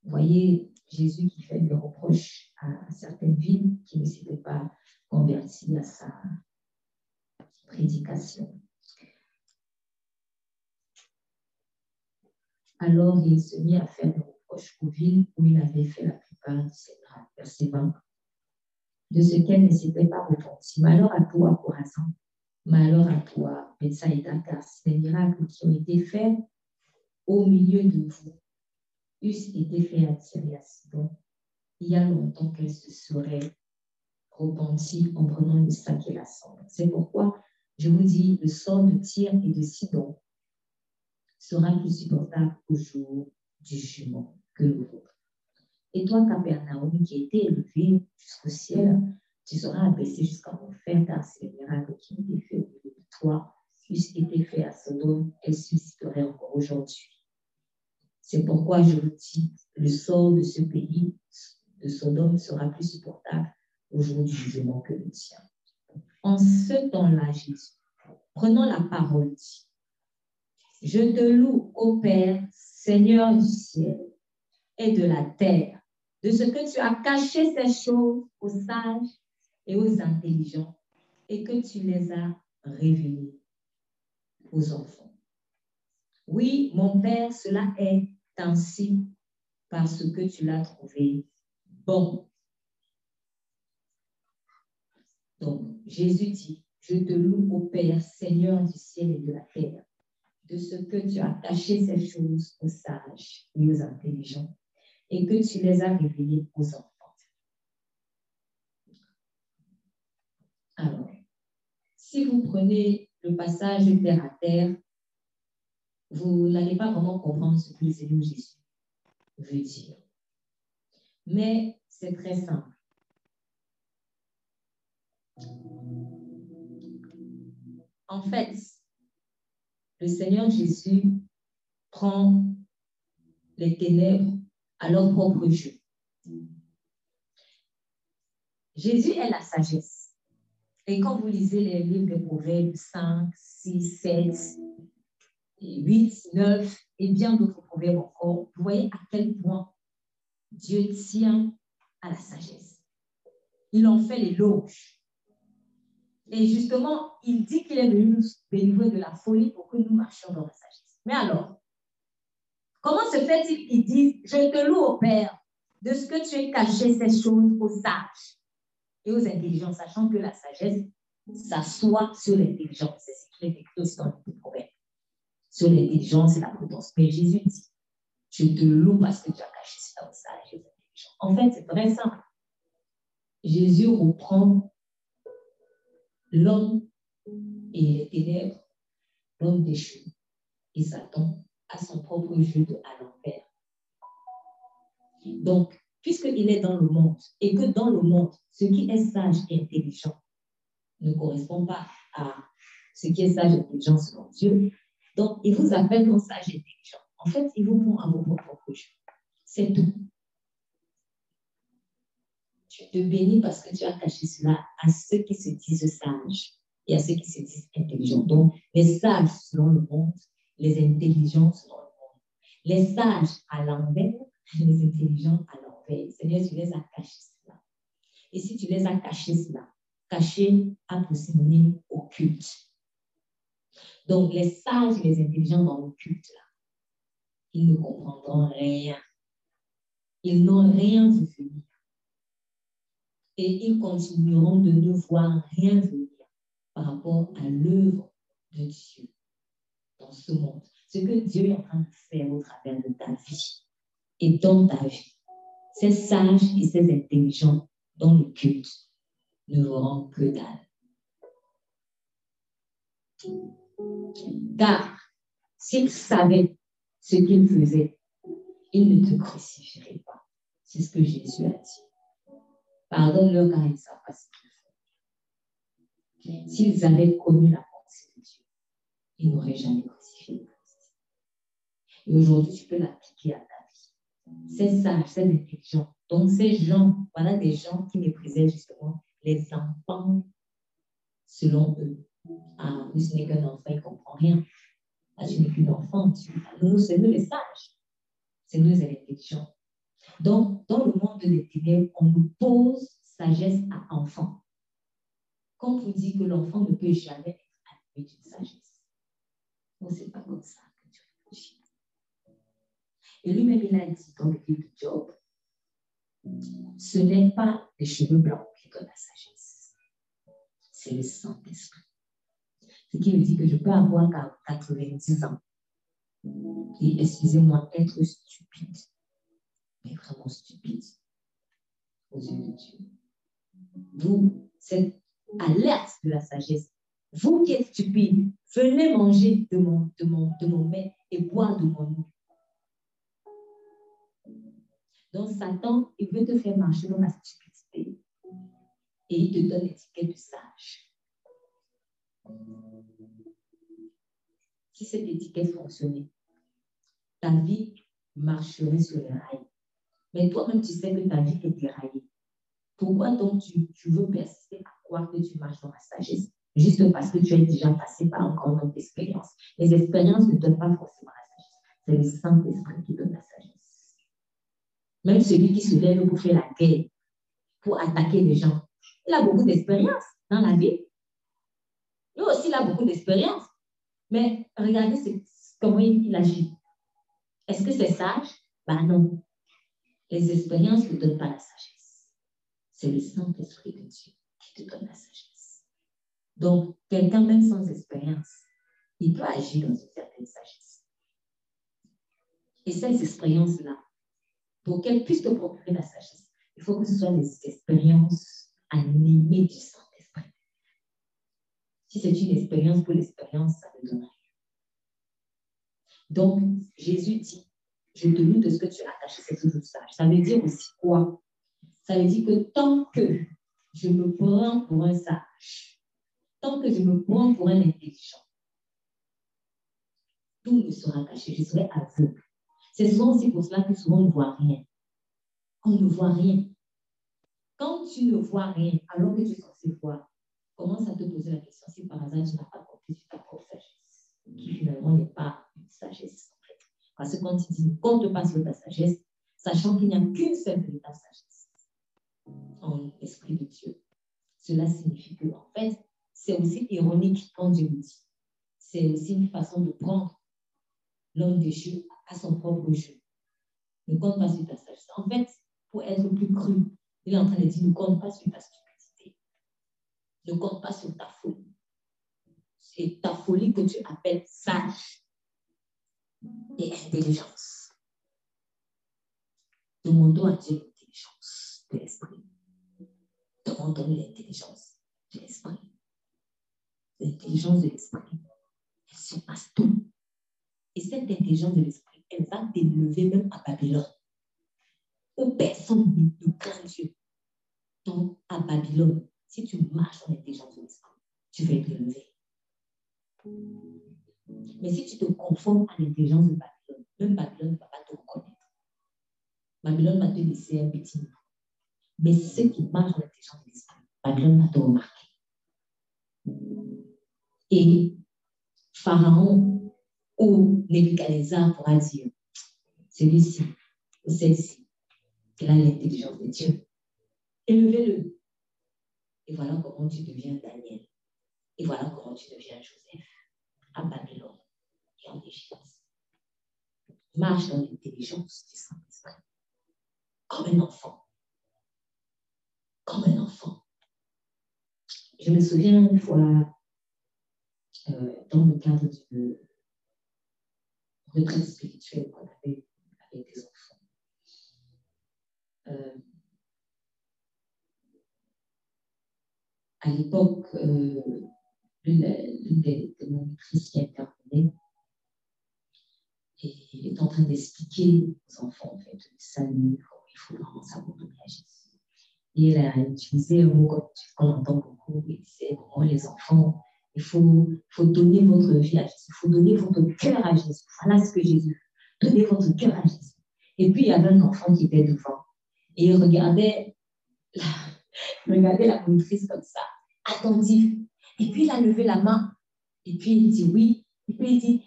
voyez Jésus qui fait des reproches à certaines villes qui ne s'étaient pas converties à sa prédication. Alors il se mit à faire des reproches aux villes où il avait fait la plupart de ses miracles. Verset 20 de ce qu'elle ne s'était pas repentie. Malheur à toi, Corazon. Malheur à toi, Bethsaïda, car ces miracles qui ont été faits au milieu de vous eussent été faits à à Sidon. Il y a longtemps qu'elle se serait repentie en prenant le sac et la cendre. C'est pourquoi je vous dis, le sort de Tyr et de Sidon sera plus supportable au jour du jugement que le vôtre. Et toi, Capernaum, qui était élevé jusqu'au ciel, tu seras abaissé jusqu'à enfer, car ces miracles qui ont été faits au milieu de toi eussent été faits à Sodome et susciteraient encore aujourd'hui. C'est pourquoi je vous dis, le sort de ce pays, de Sodome, sera plus supportable au jour du jugement que le tien. En ce temps-là, Jésus, prenant la parole, dit, je te loue, ô Père, Seigneur du ciel et de la terre, de ce que tu as caché ces choses aux sages et aux intelligents et que tu les as révélées aux enfants. Oui, mon Père, cela est ainsi parce que tu l'as trouvé bon. Donc, Jésus dit, je te loue au Père, Seigneur du ciel et de la terre, de ce que tu as caché ces choses aux sages et aux intelligents et que tu les as révélés aux enfants. Alors, si vous prenez le passage terre à terre, vous n'allez pas vraiment comprendre ce que le Seigneur Jésus veut dire. Mais c'est très simple. En fait, le Seigneur Jésus prend les ténèbres à leur propre jeu. Jésus est la sagesse. Et quand vous lisez les livres des Proverbes 5, 6, 7, 8, 9 et bien d'autres proverbes encore, vous voyez à quel point Dieu tient à la sagesse. Il en fait l'éloge. Et justement, il dit qu'il est venu nous délivrer de la folie pour que nous marchions dans la sagesse. Mais alors, Comment se fait-il qu'ils disent, je te loue au Père de ce que tu as caché ces choses aux sages et aux intelligents, sachant que la sagesse s'assoit sur l'intelligence. C'est écrit aussi dans le proverbe. Sur l'intelligence et la prudence. Mais Jésus dit, je te loue parce que tu as caché ça aux sages et aux intelligents. En fait, c'est très simple. Jésus reprend l'homme et les ténèbres, l'homme déchu, et Satan à son propre jeu de à l'envers. Donc, puisqu'il est dans le monde et que dans le monde, ce qui est sage et intelligent ne correspond pas à ce qui est sage et intelligent selon Dieu, donc il vous appelle comme sage et intelligent. En fait, il vous prend à vos propres jeux. C'est tout. Tu te bénis parce que tu as caché cela à ceux qui se disent sages et à ceux qui se disent intelligents. Donc, les sages selon le monde, les monde. Les sages à l'envers, les intelligents à l'envers. Seigneur, tu les as cachés cela. Et si tu les as cachés cela, caché a pour synonyme occulte. Donc, les sages et les intelligents dans le culte, là, ils ne comprendront rien. Ils n'ont rien vu venir. Et ils continueront de ne voir rien venir par rapport à l'œuvre de Dieu dans ce monde. Ce que Dieu est en train de faire au travers de ta vie et dans ta vie. Ces sages et ces intelligents dans le culte ne verront que dalle. Car s'ils savaient ce qu'ils faisaient, ils ne te crucifieraient pas. C'est ce que Jésus a dit. Pardonne-leur car ils ne savent pas ce qu'ils font. S'ils avaient connu la ils n'auraient jamais crucifié Christ. Et aujourd'hui, tu peux l'appliquer à ta vie. C'est ça, c'est intelligent. Donc, ces gens, voilà des gens qui méprisaient justement les enfants selon eux. Ah, ce n'est qu'un enfant, il ne comprend rien. Ah, tu n'es qu'une enfant. Nous, c'est nous les sages. C'est nous les intelligents. Donc, dans le monde des ténèbres, on nous pose sagesse à enfant. Quand on dit que l'enfant ne peut jamais être animé d'une sagesse. Non, ce n'est pas comme ça que tu réfléchis. Et lui-même, il a dit dans le livre de Job, ce n'est pas les cheveux blancs qui donnent la sagesse. C'est le Saint-Esprit. Ce qui veut dire que je peux avoir 90 ans et, excusez-moi, être stupide, mais vraiment stupide aux yeux de Dieu. Vous, cette alerte de la sagesse, vous qui êtes stupide, venez manger de mon, de mon, de mon mets et boire de mon eau. Donc, Satan, il veut te faire marcher dans la stupidité et il te donne l'étiquette de sage. Si cette étiquette fonctionnait, ta vie marcherait sur les rails. Mais toi-même, tu sais que ta vie est déraillée. Pourquoi donc tu, veux persister à croire que tu marches dans la sagesse? Juste parce que tu es déjà passé par un grand d'expériences Les expériences ne donnent pas forcément la sagesse. C'est le Saint-Esprit qui donne la sagesse. Même celui qui se lève pour faire la guerre, pour attaquer les gens, il a beaucoup d'expérience dans la vie. Lui aussi, il a beaucoup d'expérience. Mais regardez comment il, agit. Est-ce que c'est sage? Ben non. Les expériences ne donnent pas la sagesse. C'est le Saint-Esprit de Dieu qui te donne la sagesse. Donc, quelqu'un même sans expérience, il peut agir dans une certaine sagesse. Et ces expériences-là, pour qu'elles puissent te procurer la sagesse, il faut que ce soit des expériences animées du sang. Si c'est une expérience pour l'expérience, ça ne donne rien. Donc, Jésus dit, je te loue de ce que tu as attaché, c'est toujours sage. Ça veut dire aussi quoi? Ça veut dire que tant que je me prends pour un sage, tant que je me prends pour un intelligent, tout me sera caché, je serai aveugle. C'est souvent aussi pour cela que souvent on ne voit rien. On ne voit rien. Quand tu ne vois rien, alors que tu es censé voir, commence à te poser la question si par hasard tu n'as pas compris sur ta propre sagesse, qui finalement n'est pas une sagesse. En. Parce que quand tu dis compte pas sur ta sagesse, sachant qu'il n'y a qu'une seule véritable sagesse en esprit de Dieu, cela signifie que, en fait, c'est aussi ironique quand Dieu le dit. C'est aussi une façon de prendre l'homme l'intelligence de Babylone, même Babylone ne va pas te reconnaître. Babylone va te laisser un petit niveau. Mais ceux qui marchent dans l'intelligence de l'esprit, Babylone va te remarquer. Et Pharaon ou Nebuchadnezzar pourra dire, celui-ci ou celle-ci, elle a l'intelligence de Dieu? Élevez-le. Et voilà comment tu deviens Daniel. Et voilà comment tu deviens Joseph à Babylone en Égypte. Marche dans l'intelligence du Saint-Esprit. Comme un enfant. Comme un enfant. Je me souviens une fois, euh, dans le cadre d'une retraite spirituelle qu'on avait avec des enfants. Euh, à l'époque, euh, l'une des, monitrices qui intervenait et est en train d'expliquer aux enfants en fait, comment il faut vraiment à Jésus. Et elle a utilisé un mot qu'on entend beaucoup, et disait, bon, les enfants, il faut, faut donner votre vie à Jésus, il faut donner votre cœur à Jésus. Voilà ce que Jésus Donnez votre cœur à Jésus. Et puis, il y avait un enfant qui était devant. Et il regardait la, [LAUGHS] regardait la monitrice comme ça, attentif. Et puis, il a levé la main. Et puis, il dit oui. Et puis, il dit,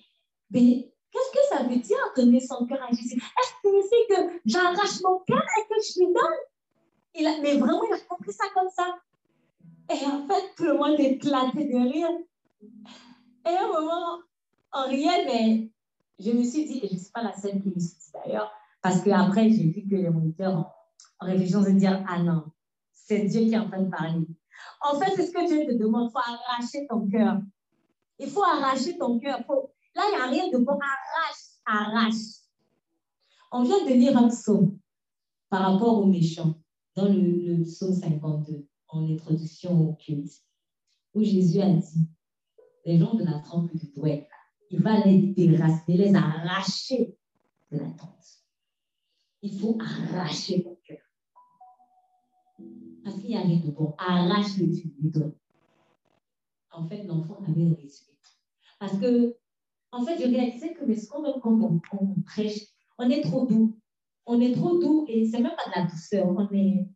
mais qu'est-ce que ça veut dire donner son cœur à Jésus Est-ce que tu sais que j'arrache mon cœur et que je lui donne? Il a, Mais vraiment, il a compris ça comme ça. Et en fait, tout le monde éclatait de rire. Et à un moment, on riait, mais je me suis dit, et je ne suis pas la seule qui me suis d'ailleurs, parce qu'après, j'ai vu que les moniteurs ont, réfléchi de dire, ah non, c'est Dieu qui est en train de parler. En fait, c'est ce que Dieu te demande. Il faut arracher ton cœur. Il faut arracher ton cœur. Là, il n'y a rien de bon. Arrache, arrache. On vient de lire un psaume par rapport aux méchants dans le, psaume 52, en introduction au culte, où Jésus a dit les gens de la trempe du doigt, il va les déraciner, les arracher de la tente. Il faut arracher ton cœur. Parce qu'il n'y a rien de bon. Arrache le tu lui donnes. En fait, l'enfant avait réussi. Parce que, en fait, je réalisais que, quand on, prêche, on est trop doux. On est trop doux et c'est même pas de la douceur. On, est,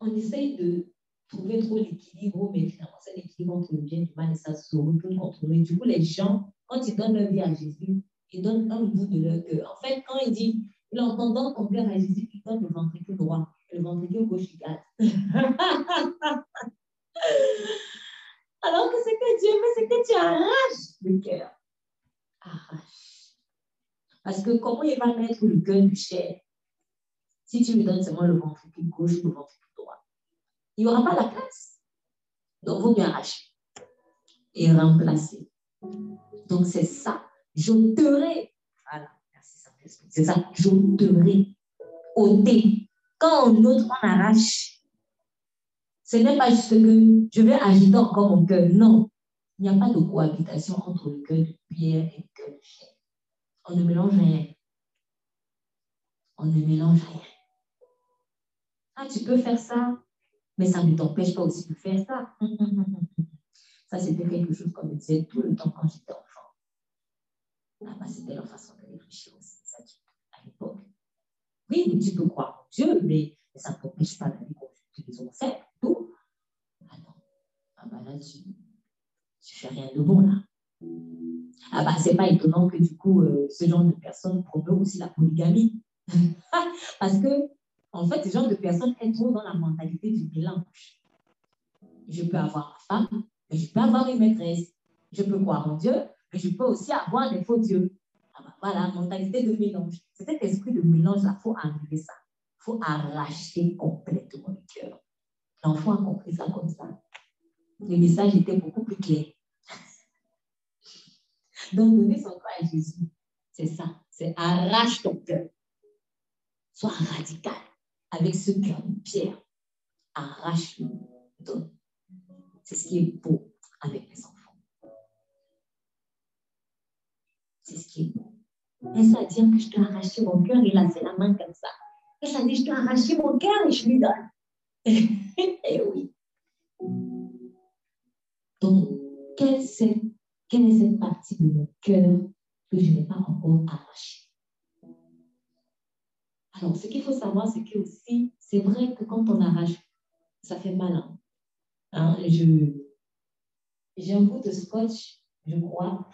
on essaye de trouver trop l'équilibre, mais finalement, c'est l'équilibre entre le bien et le mal et ça se retourne contre nous. Du coup, les gens, quand ils donnent leur vie à Jésus, ils donnent un bout de leur cœur. En fait, quand il dit, il entend dans ton cœur à Jésus, il donne le ventricule droit et le ventricule gauche, il garde. [LAUGHS] Alors que c'est que Dieu veut, c'est que tu arraches le cœur. Arrache. Parce que comment il va mettre le cœur du cher si tu lui donnes seulement le ventricule gauche ou le ventricule droit Il n'y aura pas la place. Donc, vous mieux arracher et remplacer. Donc, c'est ça. J'ôterai. Voilà. Merci Saint-Esprit. C'est ça. J'ôterai. ôter. Quand on ôte, on arrache. Ce n'est pas juste que je vais agiter encore mon cœur. Non. Il n'y a pas de cohabitation entre le cœur de pierre et le cœur de chair. On ne mélange rien. On ne mélange rien. Ah, tu peux faire ça, mais ça ne t'empêche pas aussi de faire ça. [LAUGHS] Ça, c'était quelque chose qu'on me disait tout le temps quand j'étais enfant. Ah, bah, c'était leur façon de réfléchir aussi, ça, à l'époque. Oui, mais tu peux croire en Dieu, mais, ça ne t'empêche pas d'aller consulter les fait, tout. Ah non, ah bah là, tu ne fais rien de bon, là. Ah bah, c'est pas étonnant que du coup, euh, ce genre de personnes promeuvent aussi la polygamie. [LAUGHS] Parce que, en fait, ce genre de personnes elles trop dans la mentalité du mélange. Je peux avoir ma femme, mais je peux avoir une maîtresse. Je peux croire en Dieu, mais je peux aussi avoir des faux dieux. Ah bah, voilà, mentalité de mélange. C'est cet esprit de mélange-là, il faut enlever ça. Faut arracher complètement le cœur. L'enfant a compris ça comme ça. Le message était beaucoup plus clair. [LAUGHS] Donc, donner son cœur à Jésus, c'est ça. C'est arrache ton cœur. Sois radical. avec ce cœur de pierre, arrache-le, donne. C'est ce qui est beau avec les enfants. C'est ce qui est beau. Et ça dire que je t'ai arraché mon cœur, a fait la main comme ça? Ça dit, je t'ai arraché mon cœur et je lui donne. et oui. Donc, quelle, est, cette partie de mon cœur que je n'ai pas encore arrachée Alors, ce qu'il faut savoir, c'est que aussi, c'est vrai que quand on arrache, ça fait mal. J'ai un bout de scotch, je crois.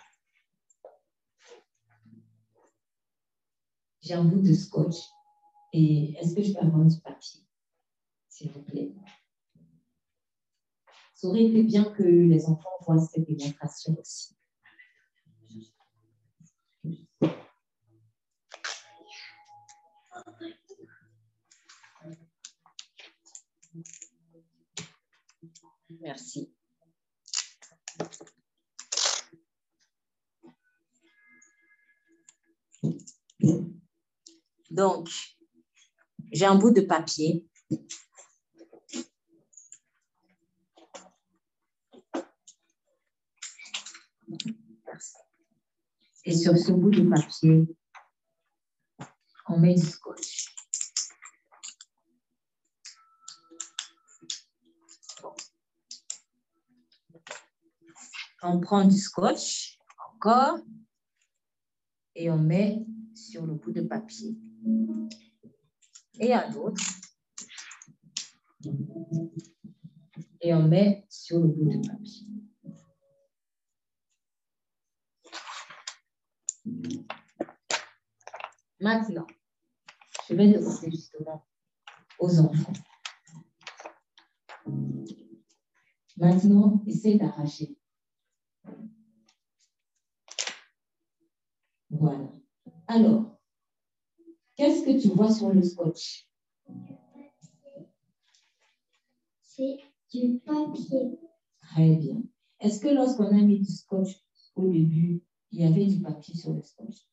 J'ai un bout de scotch. Et est-ce que je peux avoir du papier, s'il vous plaît? Ça aurait été bien que les enfants voient cette démonstration aussi. Merci. Donc, j'ai un bout de papier. Et sur ce bout de papier, on met du scotch. On prend du scotch encore et on met sur le bout de papier. Et un autre. Et on met sur le bout de papier. Maintenant, je vais demander justement aux enfants. Maintenant, essaye d'arracher. Voilà. Alors, qu'est-ce que tu vois sur le scotch? C'est du papier. Très bien. Est-ce que lorsqu'on a mis du scotch au début, il y avait du papier sur le scotch?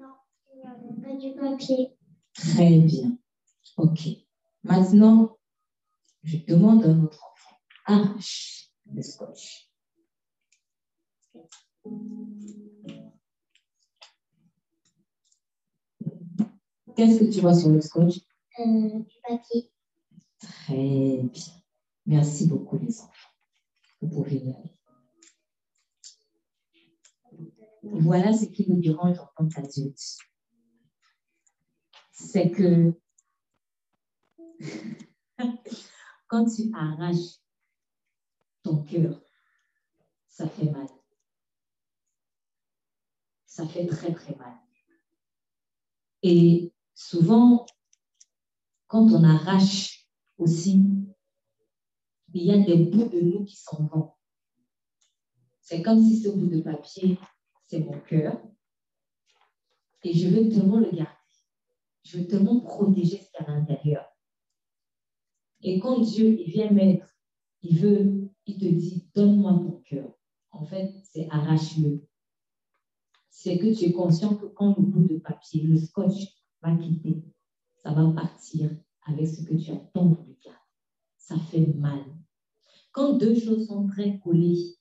Non, il n'y avait pas du papier. Très bien. OK. Maintenant, je demande à notre enfant, arrache le scotch. Qu'est-ce que tu vois sur le scotch? Euh, Du papier. Très bien. Merci beaucoup, les enfants. Vous pouvez y aller. Voilà ce qui nous dérange en tant qu'adultes. C'est que [LAUGHS] quand tu arraches ton cœur, ça fait mal. Ça fait très, très mal. Et souvent, quand on arrache aussi, il y a des bouts de nous qui s'en vont. C'est comme si ce bout de papier, c'est mon cœur. Et je veux tellement le garder. Je veux tellement protéger ce qu'il y a à l'intérieur. Et quand Dieu il vient mettre, il veut, il te dit, donne-moi ton cœur. En fait, c'est arrache-le. C'est que tu es conscient que quand le bout de papier, le scotch va quitter, ça va partir avec ce que tu as tant voulu garder. Ça fait mal. Quand deux choses sont très collées,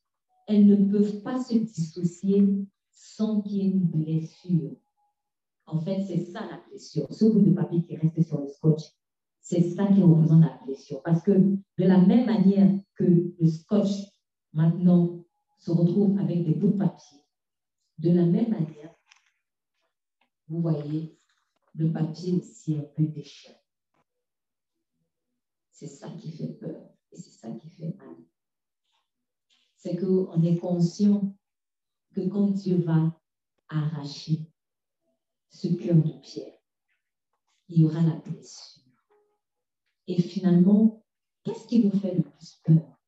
elles ne peuvent pas se dissocier sans qu'il y ait une blessure. En fait, c'est ça la blessure. Ce bout de papier qui reste sur le scotch, c'est ça qui représente la blessure. Parce que de la même manière que le scotch, maintenant, se retrouve avec des bouts de papier, de la même manière, vous voyez, le papier aussi est peu déchiré. C'est ça qui fait peur et c'est ça qui fait mal. C'est qu'on est conscient que quand Dieu va arracher ce cœur de pierre, il y aura la blessure. Et finalement, qu'est-ce qui nous fait le plus peur?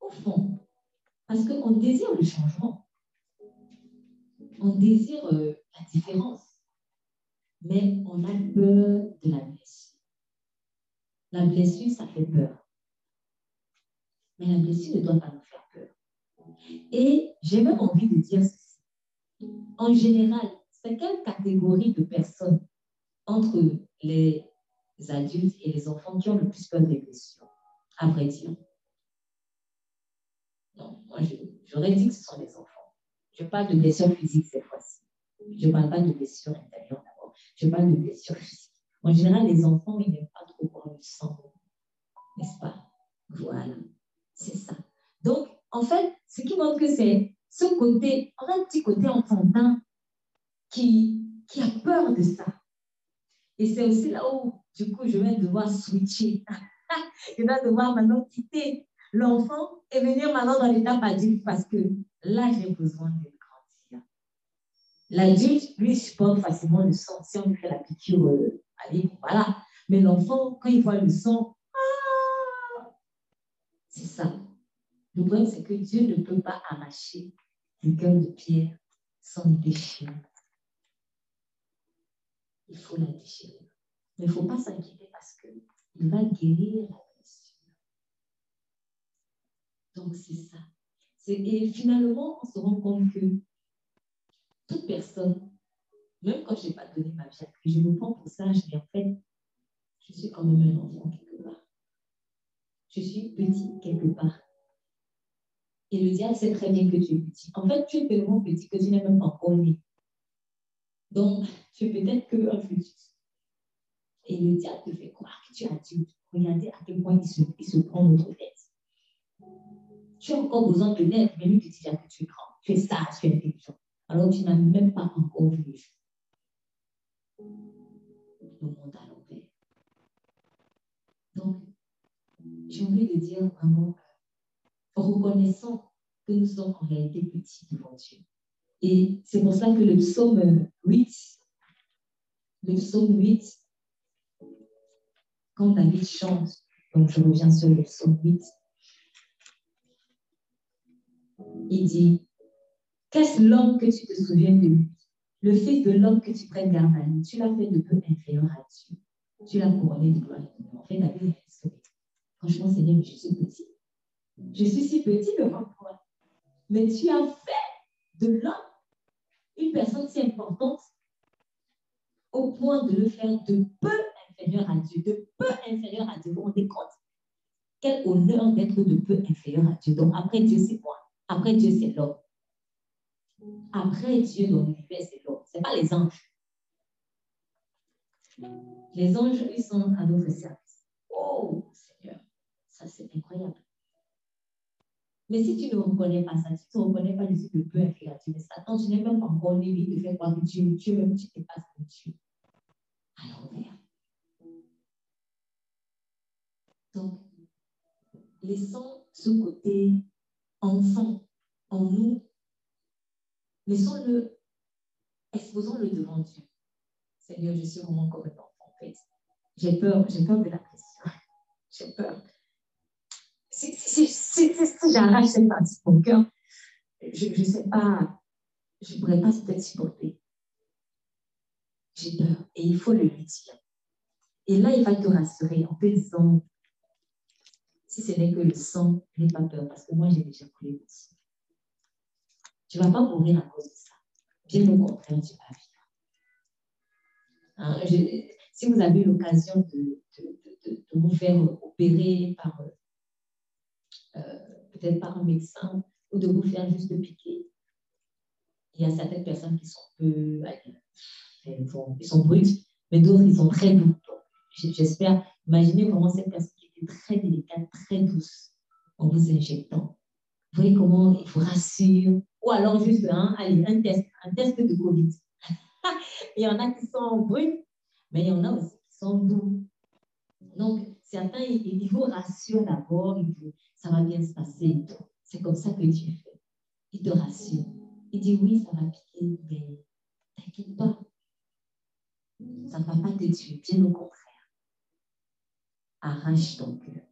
Au fond, parce qu'on désire le changement. On désire euh, la différence. Mais on a peur de la blessure. La blessure, ça fait peur. Mais la blessure ne doit pas nous faire peur. Et j'ai même envie de dire ceci. En général, c'est quelle catégorie de personnes entre les adultes et les enfants qui ont le plus peur des blessures, à vrai dire? Non, moi, j'aurais dit que ce sont les enfants. Je parle de blessures physiques cette fois-ci. Je ne parle pas de blessures intérieures parle de physiques. En général, les enfants, ils n'aiment pas trop voir le sang. N'est-ce pas? Voilà. C'est ça. Donc, en fait, ce qui montre que c'est ce côté, on a un petit côté enfantin qui, qui a peur de ça. Et c'est aussi là où, du coup, je vais devoir switcher. [LAUGHS] je vais devoir maintenant quitter l'enfant et venir maintenant dans l'étape adulte parce que là, j'ai besoin de. L'adulte, lui, supporte facilement le sang. Si on lui fait la piqûre, euh, allez, voilà. Mais l'enfant, quand il voit le sang, ah, c'est ça. Le problème, c'est que Dieu ne peut pas arracher cœur de pierre sans déchirer. Il faut la déchirer. Mais il ne faut pas s'inquiéter parce qu'il va guérir la blessure. Donc, c'est ça. Et finalement, on se rend compte que toute personne, même quand je n'ai pas donné ma vie à Christ, je me prends pour ça, dis en fait, je suis quand même un enfant quelque part. Je suis petit quelque part. Et le diable sait très bien que tu es petit. En fait, tu es tellement petit que tu n'es même pas encore né. Donc, tu es peut-être qu'un fœtus. Et le diable te fait croire que tu es adulte. Regardez à quel point il se, il se prend notre tête. Tu as encore besoin de naître, mais lui te dit que tu es grand, tu es sage, tu es intelligent. Alors tu n'as même pas encore vu le jour. Monde à l'envers. Donc, j'ai envie de dire vraiment reconnaissant que nous sommes en réalité petits devant Dieu. Et c'est pour ça que le psaume 8, le psaume 8, quand David chante, donc je reviens sur le psaume 8, il dit, qu'est-ce l'homme que tu te souviens de lui? Le fils de l'homme que tu prennes garde à lui, tu l'as fait de peu inférieur à Dieu. Tu l'as couronné de gloire En fait, David est Franchement, Seigneur, je suis petit. Je suis si petit devant toi. Mais tu as fait de l'homme une personne si importante au point de le faire de peu inférieur à Dieu, de peu inférieur à Dieu. Vous vous rendez compte? Quel honneur d'être de peu inférieur à Dieu. Donc après Dieu, c'est moi. Après Dieu, c'est l'homme. Après Dieu dans l'univers, c'est l'homme. Ce n'est pas les anges. Les anges, ils sont à notre service. Oh, Seigneur, ça c'est incroyable. Mais si tu ne reconnais pas ça, tu ne reconnais pas le peu inférieur, mais Satan, tu n'es même pas encore né, il te fait croire que Dieu, Dieu même tu dépasses de Dieu. À l'envers. Donc, laissons ce côté enfant en nous, laissons-le, exposons-le devant Dieu. Seigneur, je suis vraiment comme un enfant, en fait. J'ai peur, j'ai peur de la pression. [LAUGHS] J'ai peur si, j'arrache cette partie de mon cœur, je ne sais pas, je ne pourrais pas peut-être supporter. J'ai peur et il faut le lui dire. Et là, il va te rassurer en te disant, si ce n'est que le sang, n'aie pas peur parce que moi, j'ai déjà coulé le. Tu ne vas pas mourir à cause de ça. Bien au contraire, tu vas vivre. Hein, si vous avez l'occasion de, vous faire opérer par euh, peut-être par un médecin, ou de vous faire juste piquer. Il y a certaines personnes qui sont peu, ils sont brutes, mais d'autres, ils sont très doux. J'espère, imaginez vraiment cette personne qui était très délicate, très douce en vous injectant. Vous voyez comment il vous rassure. Ou alors juste hein, allez, un test, un test de Covid. [LAUGHS] il y en a qui sont bruts, mais il y en a aussi qui sont doux. Donc, certains, ils, vous rassurent d'abord, ça va bien se passer. C'est comme ça que Dieu fait. Il te rassure. Il dit oui, ça va piquer, mais t'inquiète pas. Ça ne va pas te tuer, bien au contraire. Arrache ton cœur.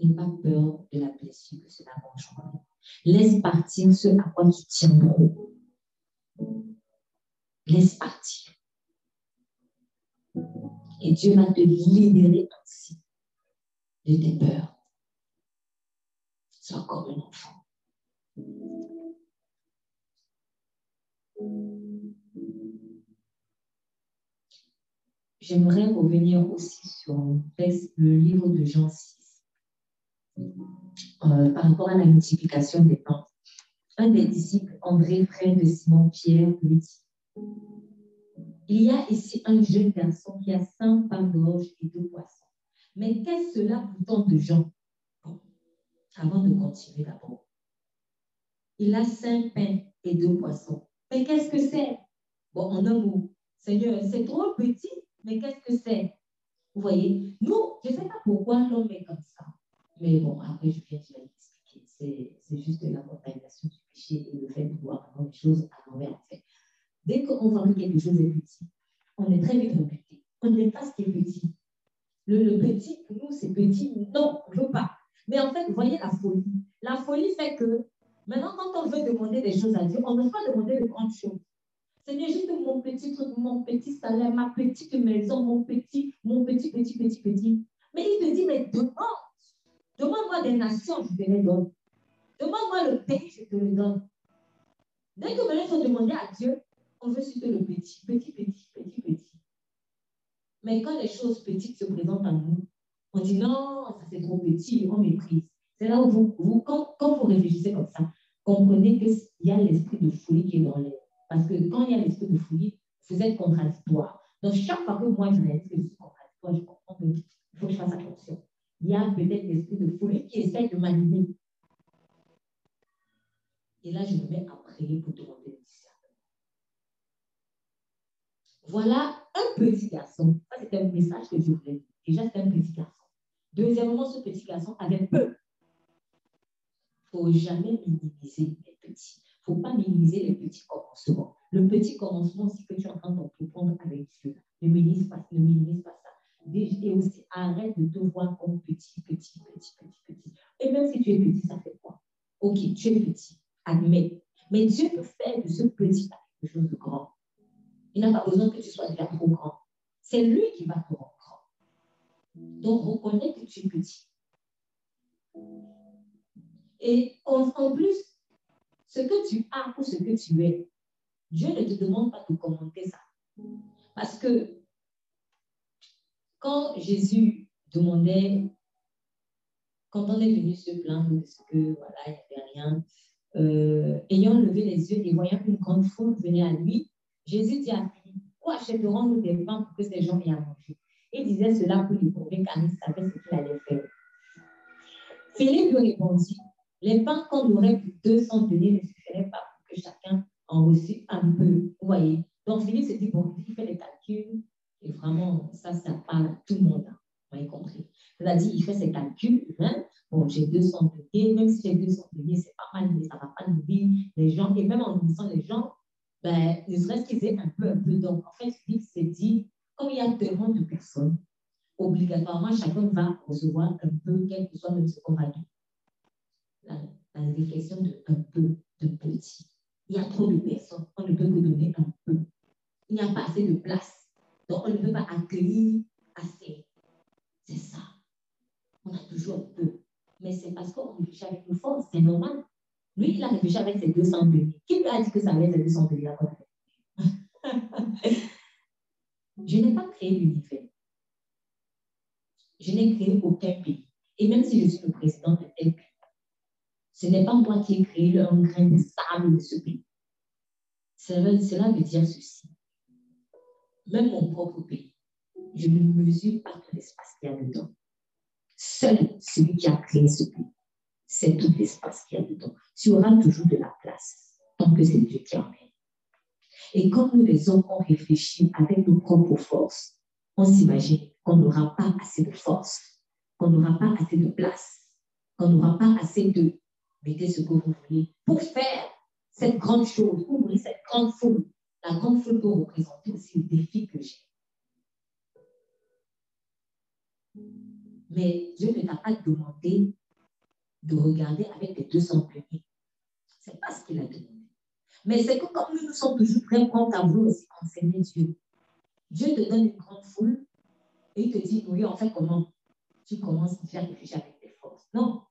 N'aie pas peur de la blessure que cela va Laisse partir ce à quoi tu tiens gros. Laisse partir. Et Dieu va te libérer ainsi de tes peurs. Sois comme un enfant. j'aimerais revenir aussi sur le livre de Jean 6 par rapport à la multiplication des pains. Un des disciples, André, frère de Simon-Pierre, lui dit Il y a ici un jeune garçon qui a cinq pains d'orge et deux poissons. Mais qu'est-ce cela pour tant de gens Avant de continuer d'abord, il a cinq pains et deux poissons. Mais qu'est-ce que c'est? Bon, en un mot, Seigneur, c'est trop petit, mais qu'est-ce que c'est? Vous voyez, nous, je ne sais pas pourquoi l'homme est comme ça. Mais bon, après, je viens de l'expliquer. C'est juste la contamination du péché et le fait de voir les choses à l'envers, en fait. Dès qu'on voit que quelque chose est petit, on est très vite rebuté. On n'est pas ce qui est petit. Le, le petit, pour nous, c'est petit. Non, on ne veut pas. Mais en fait, vous voyez la folie. La folie fait que maintenant, quand on veut demander des choses à Dieu, on ne veut pas demander de grandes choses. Seigneur, juste mon petit truc, mon petit salaire, ma petite maison, mon petit, mon petit, petit, petit, petit. Mais il te dit, mais demande. Demande-moi des nations, je te les donne. Demande-moi le pays, je te le donne. Dès que maintenant il faut demander à Dieu, on veut citer le petit, petit, petit, petit, petit. Mais quand les choses petites se présentent à nous, on dit non, ça c'est trop petit, on méprise. C'est là où vous, vous quand, quand, vous réfléchissez comme ça, comprenez qu'il y a l'esprit de folie qui est dans l'air. Parce que quand il y a l'esprit de folie, vous êtes contradictoire. Donc, chaque fois que moi je réalise que je suis contradictoire, je comprends qu'il faut que je fasse attention. Il y a peut-être l'esprit de folie qui essaie de m'animer. Et là, je me mets à prier pour demander le discernement. Voilà un petit garçon. Ça, c'était un message que je voulais. Déjà, c'était un petit garçon. Deuxièmement, ce petit garçon avait peu. Il ne faut jamais minimiser les petits ne faut pas minimiser les petits commencements. Le petit commencement, c'est que tu es en train d'entreprendre avec Dieu. Ne minimise ne minimise pas ça. Et aussi, arrête de te voir comme petit, petit, petit, petit, petit. Et même si tu es petit, ça fait quoi? Ok, tu es petit, admets. Mais Dieu peut faire de ce petit quelque chose de grand. Il n'a pas besoin que tu sois déjà trop grand. C'est lui qui va te rendre grand. Donc, reconnais que tu es petit. Et en, en plus, ce que tu as ou ce que tu es, Dieu ne te demande pas de commenter ça. Parce que quand Jésus demandait, quand on est venu se plaindre de ce que, voilà, il n'y avait rien, euh, ayant levé les yeux et voyant une grande foule venir à lui, Jésus dit à Philippe, où achèterons-nous des pains pour que ces gens aient à manger? Il disait cela pour lui prouver car il savait ce qu'il allait faire. Philippe lui répondit, les pains qu'on aurait pu 200 deniers ne suffiraient pas pour que chacun en reçût un peu. Vous voyez Donc Philippe s'est dit, bon, il fait les calculs, et vraiment, ça, ça parle à tout le monde. Hein. Vous avez compris dit, il fait ses calculs, hein. bon, j'ai 200 deniers, même si j'ai 200 deniers, c'est pas mal, mais ça va pas nourrir les gens. Et même en nourrissant les gens, ben, ne serait-ce qu'ils aient un peu, un peu. Donc, en fait, Philippe s'est dit, comme il y a tellement de personnes, obligatoirement, chacun va recevoir un peu, quel que soit même ce qu'on va dire la, réflexion de un peu, de petit. Il y a trop de personnes, on ne peut que donner un peu. Il n'y a pas assez de place, donc on ne peut pas accueillir assez. C'est ça. On a toujours peu. Mais c'est parce qu'on réfléchit avec une force, c'est normal. Lui, il a réfléchi avec ses 200 deniers. Qui lui a dit que ça allait être 200 deniers [LAUGHS] Je n'ai pas créé l'univers. Je n'ai créé aucun pays. Et même si je suis le président de tel pays, ce n'est pas moi qui ai créé un grain de sable de ce pays. Cela, veut dire ceci. Même mon propre pays, je ne mesure pas tout l'espace qu'il y a dedans. Seul celui qui a créé ce pays, c'est tout l'espace qu'il y a dedans. Tu auras toujours de la place tant que c'est Dieu qui en est. Et quand nous, les hommes, on réfléchit avec nos propres forces, on s'imagine qu'on n'aura pas assez de force, qu'on n'aura pas assez de place, qu'on n'aura pas assez de mettez ce que vous voulez, pour faire cette grande chose, ouvrir cette grande foule. La grande foule peut représenter aussi le défi que j'ai. Mais Dieu ne t'a pas demandé de regarder avec les 200 deniers. Ce n'est pas ce qu'il a demandé. Mais c'est que comme nous, nous sommes toujours très prêts à vouloir aussi enseigner Dieu. Dieu te donne une grande foule et il te dit, oui, en fait, comment Tu commences à faire réfléchir avec tes forces. Non,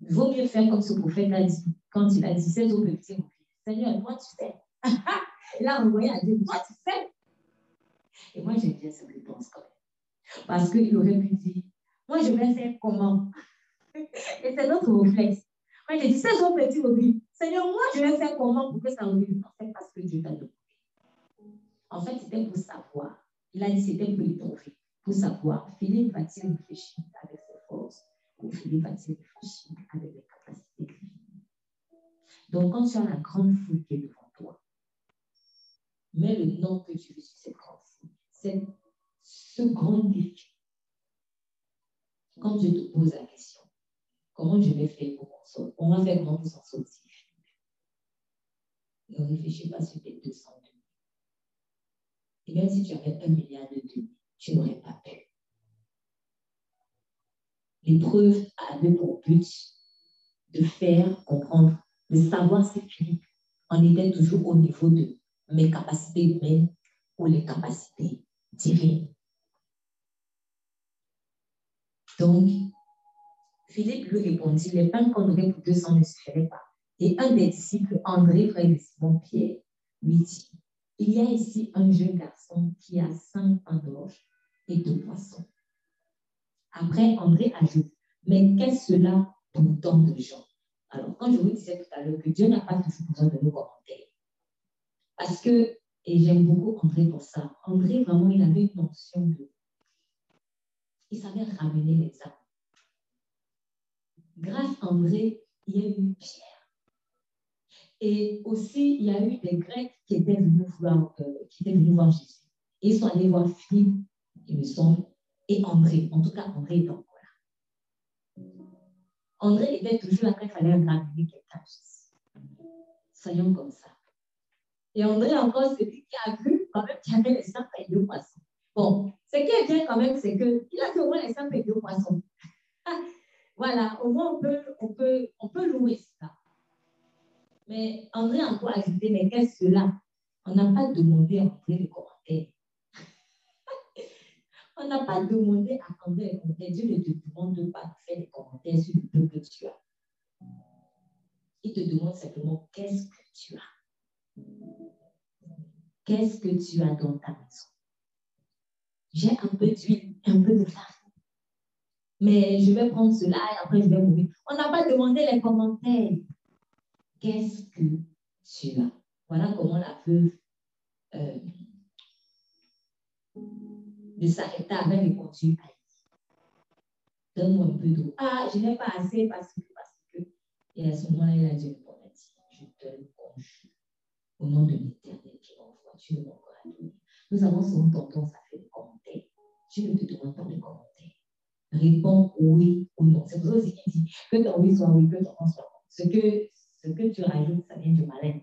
il vaut mieux faire comme ce prophète a dit, quand il a dit, c'est au Seigneur, moi tu sais. [LAUGHS] il a envoyé à Dieu, toi tu sais. Et moi, j'aime bien cette réponse quand même. Parce qu'il aurait pu dire, moi, je vais faire comment? [LAUGHS] Et c'est notre réflexe. Moi, j'ai dit, c'est son petit hobby. Seigneur, moi, je vais faire comment pour que ça revienne En fait, parce que Dieu t'a demandé. En fait, c'était pour savoir. Il a dit, c'était pour étoffer, pour savoir. Philippe va-t-il réfléchir avec ses forces ou Philippe va-t-il réfléchir avec les capacités Donc, quand tu as la grande foule qui est devant mets le nom que tu veux sur cette foule. C'est ce grand défi. Quand Dieu te pose la question, comment je vais faire pour m'en sortir? Va faire comment s'en sortir? Ne réfléchis pas sur tes 200 et même si tu avais un milliard de demi, tu n'aurais pas pu. L'épreuve avait pour but de faire comprendre, de savoir si Philippe en était toujours au niveau de mes capacités humaines ou les capacités divines. Donc, Philippe lui répondit, les pains qu'on aurait pour 200 ne suffiraient pas. Et un des disciples, André, frère de Simon-Pierre, lui dit, il y a ici un jeune garçon qui a cinq pains d'orge et deux poissons. Après, André ajoute, mais qu'est-ce cela pour tant de gens? Alors, quand je vous disais tout à l'heure que Dieu n'a pas toujours besoin de nos commentaires, parce que, et j'aime beaucoup André pour ça, André, vraiment, il avait une notion de... Il savait ramener les âmes. Grâce à André, il y a eu pierre et aussi, il y a eu des Grecs qui étaient venus voir, euh, qui étaient venus voir Jésus. Ils sont allés voir Philippe, il me semble, et André. En tout cas, André est encore là. André était toujours là quand il fallait ramener quelqu'un. Soyons comme ça. Et André encore, c'est lui qui a vu quand même qu'il avait les cinq et deux poissons. Bon, ce qui est bien quand même, c'est qu'il a vu au moins les cinq et deux poissons. [LAUGHS] voilà, au moins on peut, on peut, on peut louer ça. Mais André a encore ajouté, mais qu'est-ce que cela? On n'a pas demandé à André les commentaires. [LAUGHS] On n'a pas demandé à André les commentaires. Dieu ne te demande pas de faire des commentaires sur le peu que tu as. Il te demande simplement qu'est-ce que tu as? Qu'est-ce que tu as dans ta maison? J'ai un peu d'huile, un peu de farine. Mais je vais prendre cela et après je vais mourir. On n'a pas demandé les commentaires qu'est-ce que tu as? Voilà comment la veuve euh, de Saretta avait répondu à Donne-moi un peu d'eau. Ah, je n'ai pas assez parce que, parce que. Et à ce moment-là, il a dit, je te le conjure. Au nom de l'éternel qui m'envoie, tu ne m'envoies donner. Nous avons souvent tendance à faire des commentaires. Je ne te demande pas de commentaires. Réponds oui ou non. C'est pour ça qu'il dit que ton oui soit oui, que ton non soit non. Ce que ce que tu rajoutes, ça vient du malin.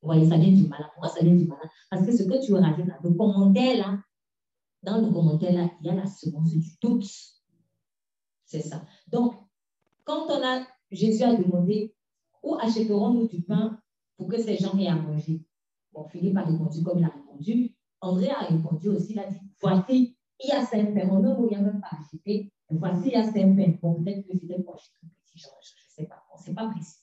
Vous voyez, ça vient du malin. Pourquoi ça vient du malin? Parce que ce que tu rajoutes, le commentaire là, dans le commentaire là, il y a la semence du doute. C'est ça. Donc, quand on a, Jésus a demandé, où achèterons-nous du pain pour que ces gens aient à manger Bon, Philippe a répondu comme il a répondu. André a répondu aussi, il a dit, voici, il y a cinq pains. On ne a même pas acheté. Voici, il y a cinq pains. Bon, peut-être que c'était pour acheter un petit genre, je ne sais pas. On ne sait pas précis.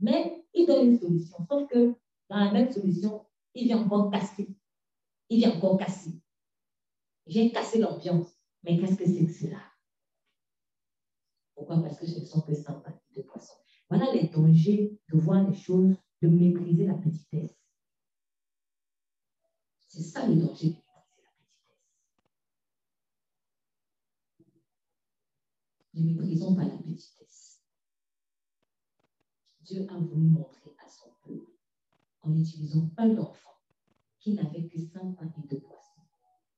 Mais il donne une solution. Sauf que dans la même solution, il vient encore casser. Il vient encore casser. J'ai cassé l'ambiance. Mais qu'est-ce que c'est que cela? Pourquoi? Parce que ce ne sont que 100 de poissons. Voilà les dangers de voir les choses, de mépriser la petitesse. C'est ça le danger de mépriser la petitesse. Ne méprisons pas la petitesse. Dieu a voulu montrer à son peuple, en utilisant un enfant qui n'avait que cinq pains et deux poissons,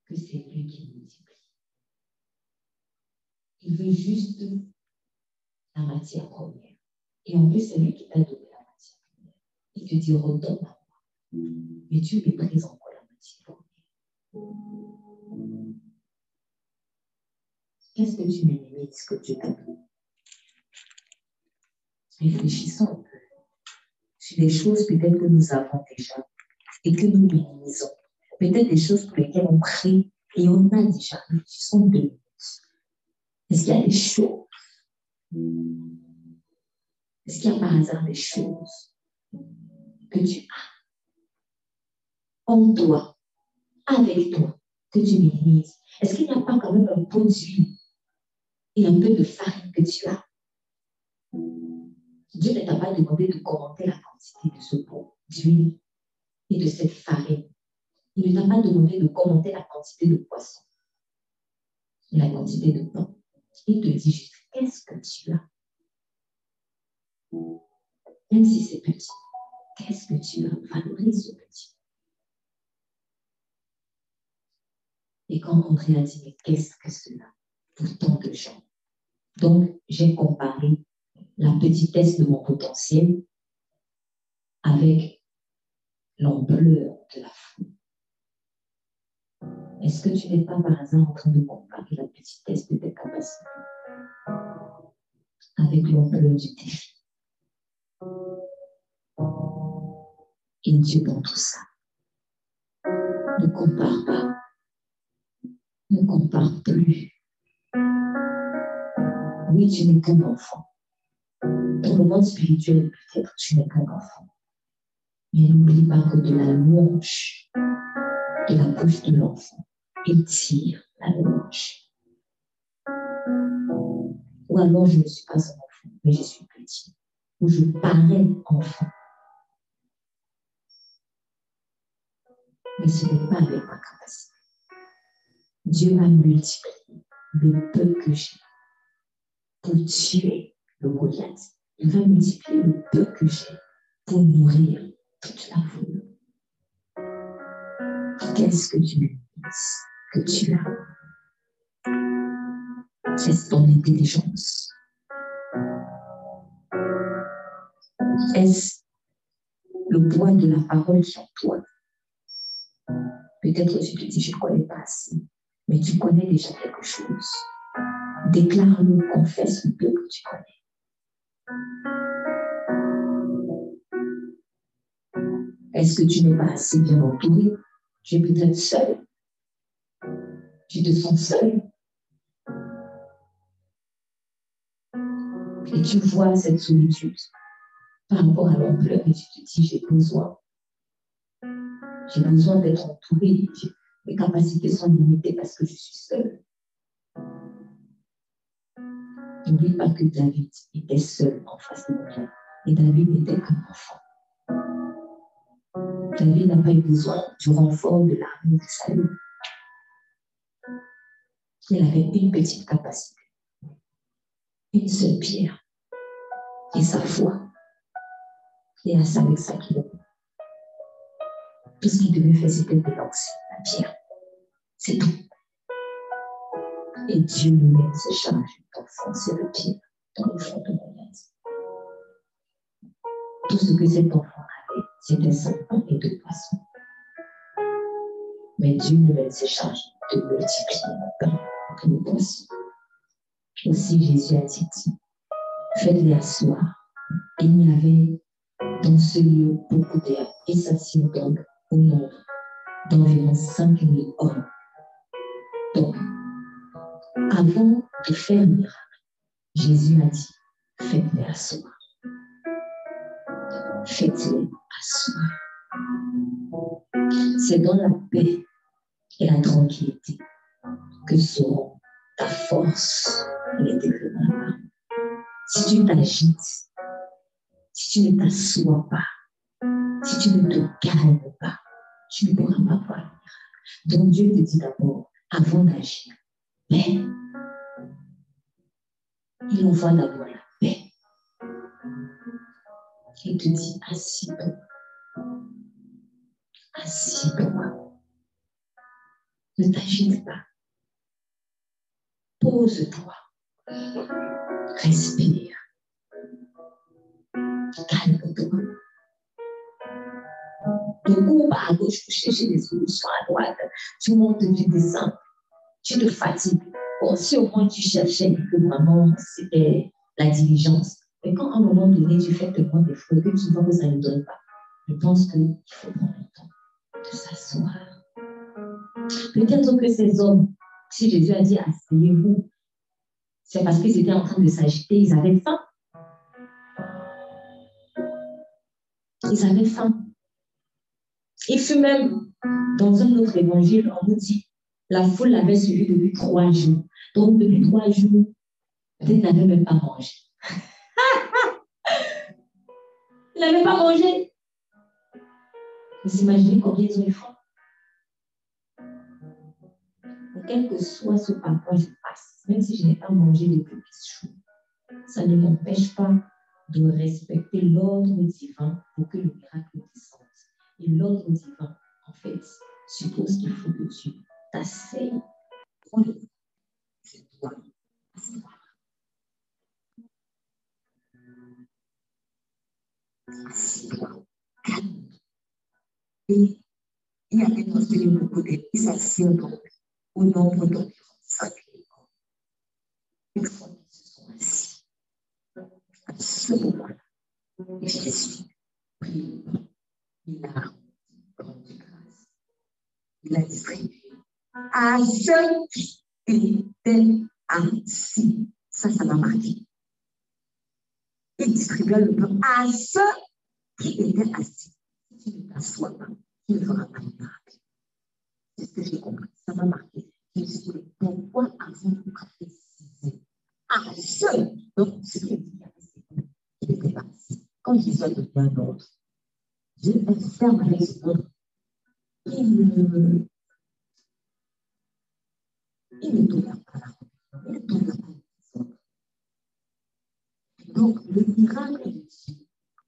que c'est lui qui multiplie. Il veut juste la matière première. Et en plus, c'est lui qui t'a donné. Il te dit, redonne à moi. Mais Dieu lui présente encore la. Qu'est-ce que tu minimises que Dieu t'a donné réfléchissons un peu sur des choses peut-être que nous avons déjà et que nous minimisons. Peut-être des choses pour lesquelles on prie et on a déjà. Réfléchissons deux minutes. Est-ce qu'il y a des choses? Est-ce qu'il y a par hasard des choses que tu as en toi, avec toi, que tu minimises Est-ce qu'il n'y a pas quand même un pot d'huile et un peu de farine que tu as? Dieu ne t'a pas demandé de commenter la quantité de ce pot d'huile et de cette farine. Il ne t'a pas demandé de commenter la quantité de poisson et la quantité de pain. Il te dit juste, qu'est-ce que tu as? Même si c'est petit, qu'est-ce que tu as Valorise ce petit. Et quand a dit, mais qu'est-ce que cela? Pour tant de gens Donc, j'ai comparé la petitesse de mon potentiel avec l'ampleur de la foule. Est-ce que tu n'es pas par hasard en train de comparer la petitesse de tes capacités avec l'ampleur du défi? Et Dieu dans tout ça. Ne compare pas. Ne compare plus. Oui, tu n'es qu'un enfant. Dans le monde spirituel, peut-être tu n'es qu'un enfant. Mais n'oublie pas que de la louange de la bouche de l'enfant étire la louange. Ou alors je ne suis pas un enfant, mais je suis petit. Ou je parais enfant. Mais ce n'est pas avec ma capacité. Dieu va multiplier le peu que j'ai pour tuer le Goliath. Il va multiplier le peu que j'ai pour nourrir toute la foule. Qu'est-ce que tu penses que tu as Est-ce ton intelligence? Est-ce le poids de la parole sur toi? Peut-être tu te dis, je ne connais pas assez, mais tu connais déjà quelque chose. Déclare-le, confesse le peu que tu connais. Est-ce que tu n'es pas assez bien entouré? Tu es peut-être seul. Tu te sens seul. Et tu vois cette solitude par rapport à l'ampleur et tu te dis, j'ai besoin. J'ai besoin d'être entouré. Mes capacités sont limitées parce que je suis seul. N'oublie pas que David était seul en face de Goliath. Et David n'était qu'un enfant. David n'a pas eu besoin du renfort de l'armée de Salut. Il avait une petite capacité, une seule pierre et sa foi. Et ça avec ça qu'il Tout ce qu'il devait faire, c'était de lancer la pierre. C'est tout. Et Dieu lui-même se charge d'enfoncer la pierre dans le fond de Goliath. Tout ce que cet enfant c'était pain et de poissons. Mais Dieu lui-même se charge de multiplier le pain et le poisson. Aussi Jésus a dit, faites-les asseoir. Il y avait dans ce lieu beaucoup d'air et ça donc nombre d'environ 5000 hommes. Donc, avant de faire le miracle, Jésus a dit, faites-les asseoir. Faites-les asseoir. C'est dans la paix et la tranquillité que seront ta force et les développements. Si tu t'agites, si tu ne t'assois pas, si tu ne te calmes pas, tu ne pourras pas voir. Donc Dieu te dit d'abord, avant d'agir, paix. Il envoie d'abord la paix. Il te dit, assis-toi. Assis-toi. Ne t'agite pas. Pose-toi. Respire. Calme-toi. Ne cours pas à gauche pour chercher des solutions à droite. Tu montes, tu descends. Tu te fatigues. Bon, si au moins tu cherchais que vraiment c'était la diligence. Mais quand à un moment donné, tu fais tellement d'efforts que tu vois que ça ne donne pas, je pense qu'il faut prendre le temps de s'asseoir. Peut-être que ces hommes, si Jésus a dit asseyez-vous, c'est parce qu'ils étaient en train de s'agiter, ils avaient faim. Ils avaient faim. Et fut même, dans un autre évangile, on nous dit La foule l'avait suivi depuis trois jours. Donc, depuis trois jours, peut-être n'avait même pas mangé. [LAUGHS] il n'avait pas mangé. Vous imaginez combien ils ont eu faim? Quel que soit ce par quoi je passe, même si je n'ai pas mangé depuis ce jour, ça ne m'empêche pas de respecter l'ordre divin pour que le miracle descende. Et l'ordre divin, en fait, suppose qu'il faut que tu t'asseyes. C'est toi. Assieds-toi. Calme. Et il a des s'assiedent donc au nombre d'environ ce moment-là, il a rendu grâce. Il a distribué à ceux qui étaient assis. Ça, ça m'a marqué. Il distribua le pain à ceux qui étaient assis. Si tu ne t'assois pas, tu ne feras pas de miracle. C'est ce que j'ai compris. Ça m'a marqué. Suis dit, pourquoi avez-vous précisé à ceux Donc, ce qui est dit, il était parti. Quand Jésus a donné un ordre, Dieu est ferme avec ce ordre. Il ne, il ne tolère pas la Il ne tolère pas les autres. Donc, le miracle de Dieu,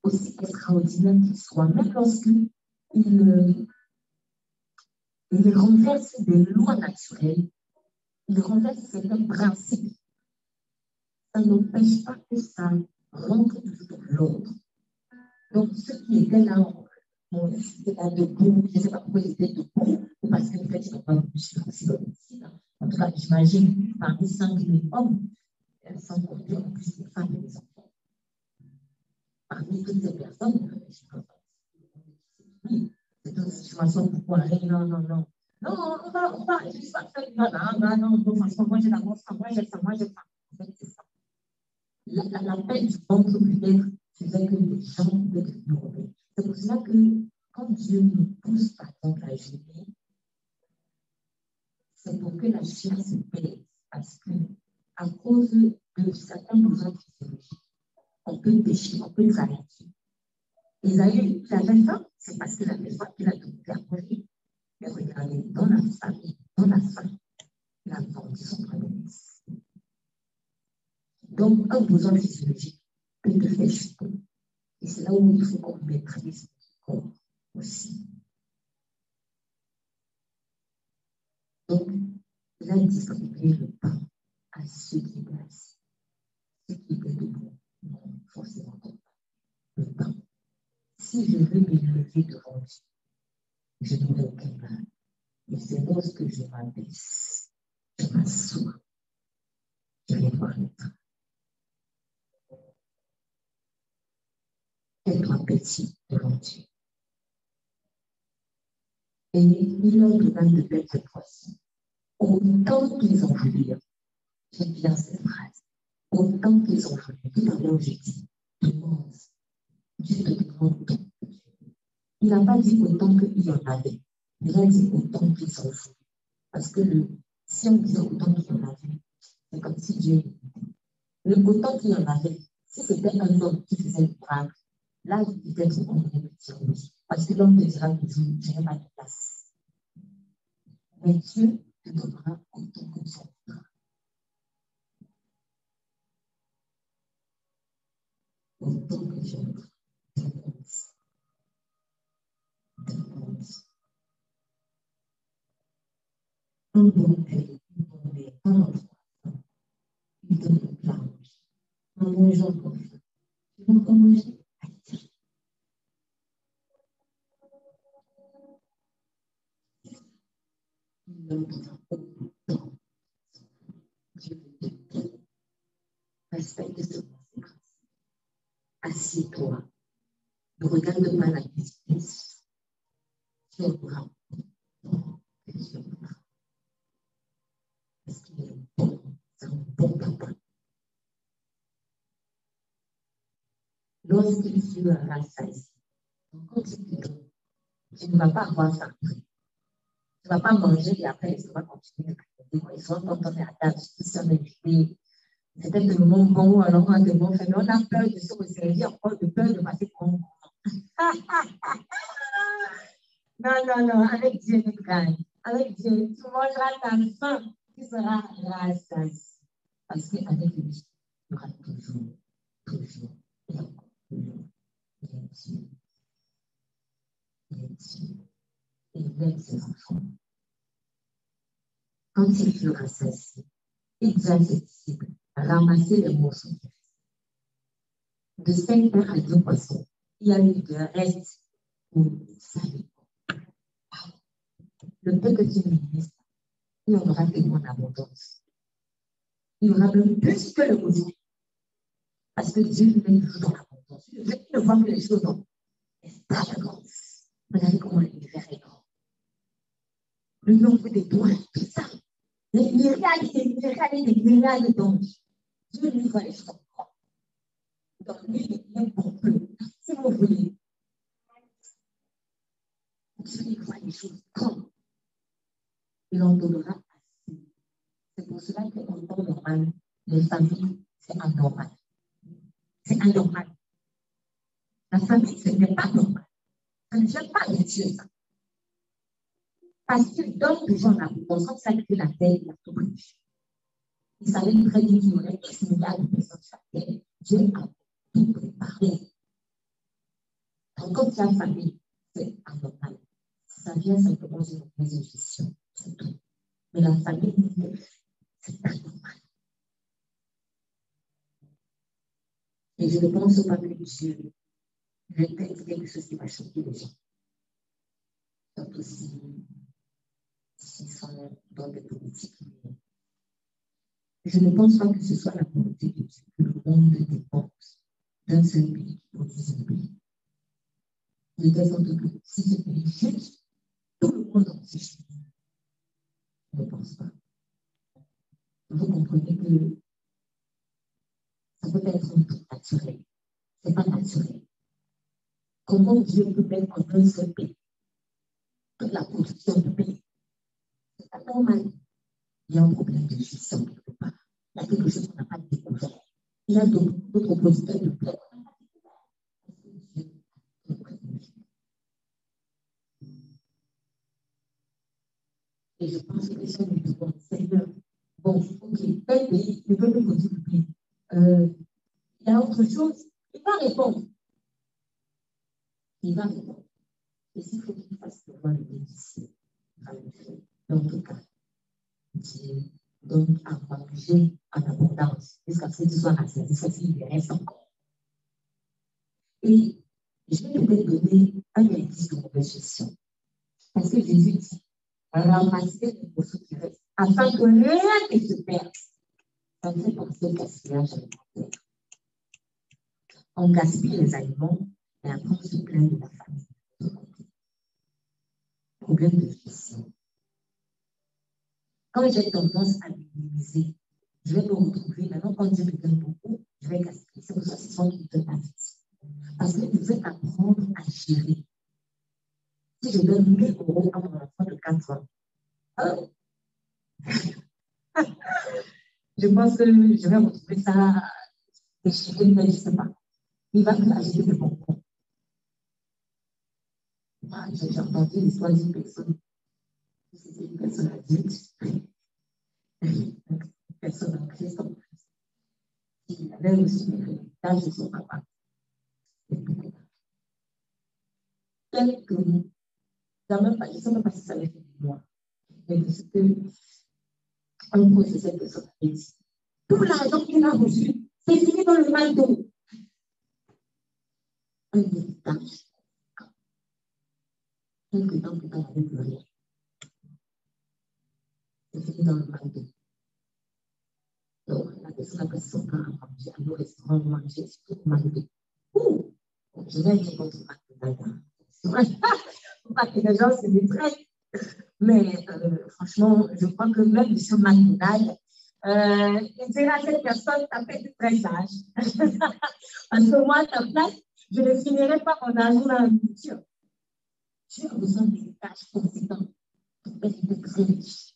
aussi extraordinaire qu'il soit, même lorsque il il renverse des lois naturelles, il renverse certains principes. Ça n'empêche pas que ça rentre dans l'ordre. Donc, ceux qui étaient là, étaient debout, je ne sais pas pourquoi ils étaient debout, ou parce que peut-être ils n'ont pas bouché aussi dans le En tout cas, j'imagine parmi 5 000 hommes, sans compter en plus les femmes et les enfants. Parmi toutes ces personnes, je ne pense pas c'est une situation pour aller, non, non, non. Non, on va, on va, je ça, faire non, non, non, de façon, moi j'ai la moi j'ai ça, moi j'ai ça. En fait, c'est ça. La, la, la peine du ventre peut-être faisait que les gens devenir rebelles. C'est pour cela que quand Dieu nous pousse par contre à gêner, c'est pour que la chair se pèse. Parce que, à cause de certains besoins physiologiques, on peut pécher, on peut s'arrêter. Isaïe, il avait faim, c'est parce qu'il avait faim qu'il a tout perdu. Mais regardez, dans la famille, dans la famille, il a vendu son prémisse. Donc, un besoin physiologique peut te faire chuter. Et c'est là où il faut qu'on maîtrise aussi. Donc, il a distribué le pain à ceux qui étaient assis. Ceux qui étaient debout, non, forcément pas. Le pain si je veux m'élever devant Dieu, je n'aurai aucun mal. Et c'est lorsque je m'abaisse, je m'assois, je vais voir le train. Être petit devant Dieu. Et il leur donna de belles poissons. Autant qu'ils ont voulu. J'aime bien cette phrase. Autant qu'ils ont voulu. Tout à l'heure, je dis, demande Dieu te demande Il n'a pas dit autant qu'il y en avait. Il a dit autant qu'ils s'en foutent. Parce que le, si on disait autant qu'il y en avait, c'est comme si Dieu Le autant qu'il y en avait, si c'était un homme qui faisait le miracle, là, peut-être qu'on aurait pu dire oui. Parce que l'homme te dira toujours, je n'ai pas de place. Mais Dieu te donnera autant que son voudra. Autant que Dieu voudra. Un bon pays, un bon lait, un enfant, il donne une planche. En mangeant comme ça, tu vas encore manger Il donne beaucoup de temps. Dieu te dit, respecte ce conséquence. Assieds-toi. Ne regarde pas la justice. Tu auras que tu auras. Parce qu'il est bon, c'est un bon papa. Lorsqu'il sera ça ici, quand tu te tu ne vas pas avoir ça après. Tu ne vas pas manger et après, tu vas continuer Ils sont quand on est à table, tous sont. C'était tellement bon, alors on tellement fait. On a peur de se resservir, encore de peur de passer [LAUGHS] Non, non, non, avec Dieu, tu gagnes. Avec Dieu, tu mangeras ta faim, tu seras rassasié. Parce qu'avec lui, il y aura toujours, toujours, toujours. Il aime ses enfants. Quand il fut rassasié, il dit à ses disciples, ramasser les morceaux de cinq pains à deux poissons. Il y a eu de reste pour salut. Le peu que tu ministres, il y aura tellement d'abondance. Il y aura même plus que le besoin. Parce que Dieu met toujours dans l'abondance. Je ne vois que les choses dans l'extravagance. Regardez comment l'univers est grand. Le nombre d'étoiles, tout ça. Les myriades les myriades et d'anges. Dieu lui voit les choses. Donc, lui, il est pour peu. Si vous voulez. Dieu lui voit les choses grandes il en donnera assez. C'est pour cela qu'en temps normal, les familles, c'est anormal. C'est anormal. La famille, ce n'est pas normal. Ça ne vient pas de Dieu, ça. Parce qu'il donne toujours la abondance. Quand ça crée la terre, a tout pris. Il savait très bien qu'il y aurait X milliards de personnes sur la terre. Dieu a tout préparé. Quand tu as famille, c'est anormal. Ça vient simplement d'une mauvaise gestion. C'est tout. Mais la famille, c'est pas normal. Et je ne pense pas que Dieu répète quelque chose qui va choquer les gens. Surtout si, sont dans des politiques. Je ne pense pas que ce soit la volonté de Dieu que le monde dépense d'un seul pays qui produit un pays. De telle sorte que si ce pays chute, tout le monde en chute ne pense pas. Vous comprenez que ça peut être un truc naturel. Ce n'est pas naturel. Comment Dieu peut mettre en un seul pays? Toute la production du pays Il y a un problème de gestion quelque part. Il y a quelque chose qu'on n'a pas découvert. Il y a d'autres oppositeurs de plaie Et je pense que les gens me demandent, Seigneur, bon, ok, tel pays, il veut nous contribuer. Euh, il y a autre chose, il va répondre. Il va répondre. Et s'il faut qu'il fasse devant le bénéficier, il va le faire. Dieu donne à manger en abondance? Jusqu'à ce que tu sois rassasié, ça il reste encore. Et je vais peut-être donner un indice de mauvaise gestion. Parce que Jésus dit, ramasser les morceaux qui restent, afin que rien ne se perde. Ça me fait penser au gaspillage alimentaire. On gaspille les aliments et après on se plaint de la famille. Problème de gestion. Quand j'ai tendance à minimiser, je vais me retrouver, maintenant quand Dieu me donne beaucoup, je vais gaspiller. C'est pour ça que c'est son qui me donne. Parce que vous devez apprendre à gérer si je donne 1000 euros à mon enfant de 4 ans, euh, [LAUGHS] je pense que je vais retrouver ça déchiré, je ne sais pas. Il va me acheter des bonbons. J'ai entendu l'histoire d'une personne. C'était une personne adulte, une personne en Christ. Il avait l'héritage de son papa. Je ne sais même pas si ça avait fait de moi. Mais que son dit tout l'argent qu'il a reçu, c'est fini dans le mal d'eau. Un. C'est d'eau. Donc, la personne a passé son temps à manger, manger, tout mal d'eau. Ouh! Je vais contre ma C'est vrai pas que les gens se. Mais euh, franchement, je crois que même M. McDonald, euh, il dira à cette personne, t'as fait du pressage. Parce que moi, ta place, je ne finirai pas en argent dans la nourriture. Tu as besoin père était très riche.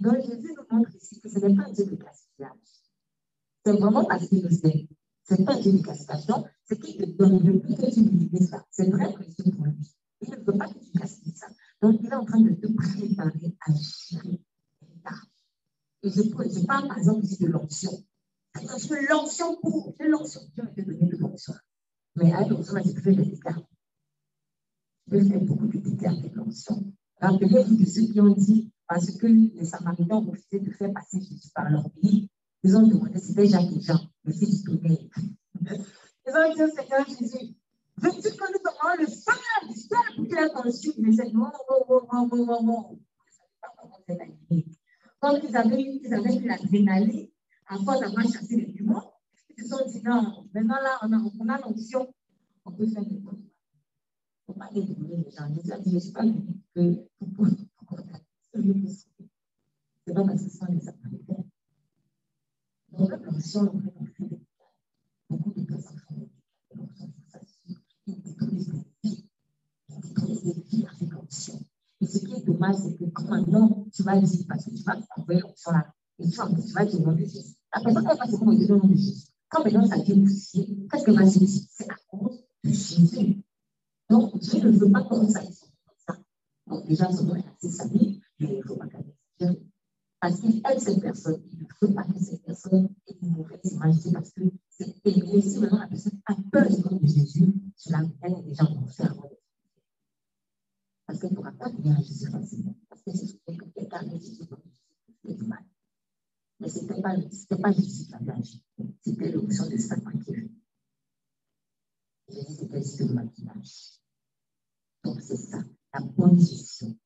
Donc, Jésus nous montre ici que ce n'est pas un Dieu de gaspillage. C'est vraiment parce nous aime. Ce n'est pas un Dieu de gaspillage. Non, c'est qu'il te donne le plus que tu lui ça. C'est très précieux pour lui. Il ne veut pas que tu gaspilles ça. Donc, il est en train de te préparer à gérer Et je, je parle par exemple ici de l'onction. Je l'onction pour, je l'onction. Dieu m'a donné de l'onction. Mais à l'onction, je fais des écarts. Je fais beaucoup de dégâts avec l'onction. Rappelez-vous de ceux qui ont dit, parce que les Samaritains ont refusé de faire passer Jésus par leur pays, ils ont demandé, c'était Jacques et Jean, le fils du. Ils ont dit au Seigneur Jésus, veux-tu que nous demandons le sang du ciel pour qu'il ait conçu Mais c'est non, non, non, non, non, non. Quand ils avaient, ils avaient eu l'adrénaline, à force d'avoir chassé les démons, ils se sont dit, non, maintenant là, on a, on a l'option, on peut faire des choses. Il ne faut pas détourner les gens. Je ne suis pas venu que pour C'est parce que ce sont les Samaritains. Donc, l'option, on fait beaucoup de personnes font pour s'assurer. Ils détruisent des vies. Ils détruisent des vies avec l'option. Et ce qui est dommage, c'est que quand maintenant, tu vas dire, parce que tu vas envoyer l'option là, et tu vas, tu vas dire au nom de Jésus. La personne, elle va se comment dire au nom de Jésus. Quand maintenant ça vient poussier, qu'est-ce qu'elle va se dire C'est à cause de Jésus. Donc, Dieu ne veut pas comme ça. ça. Donc, déjà, son nom est assez salué, il ne faut aime cette personne, il ne veut pas que cette personne ait une mauvaise image, parce que c'est et si maintenant la personne a peur du nom de Jésus, cela elle est déjà avant de Parce qu'elle ne pourra pas venir à Jésus facilement. Parce que c'est quelqu'un qui a Jésus c'est du mal. Mais ce n'était pas, pas Jésus qui avait agi. C'était l'option de Satan qui venu. Jésus, c'était le maquillage. Donc, c'est ça, la bonne gestion.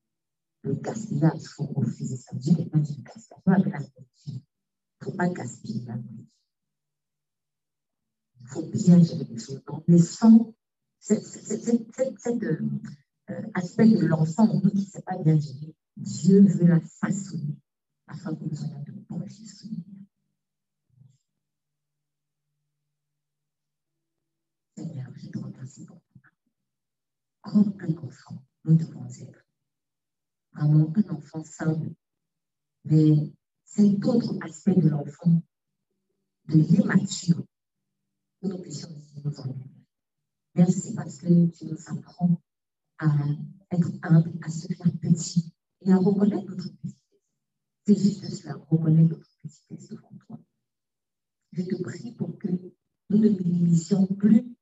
Le gaspillage, il faut refuser ça. Dieu n'est pas du gaspillage. On appelle la. Il ne faut pas gaspiller la nourriture. Il faut bien gérer les choses. Donc, le sang, cet euh, aspect de l'enfant en nous qui ne sait pas bien gérer, Dieu veut la façonner afin que nous soyons de bons gestionnaires. Seigneur, je te remercie pour comme un enfant, nous devons être. Vraiment un enfant simple. Mais cet autre aspect de l'enfant, de l'immature, que nous puissions nous en Merci parce que tu nous apprends à être humble, à se faire petit et à reconnaître notre petitesse. C'est juste cela, reconnaître notre petitesse devant toi. Je te prie pour que nous ne minimisions plus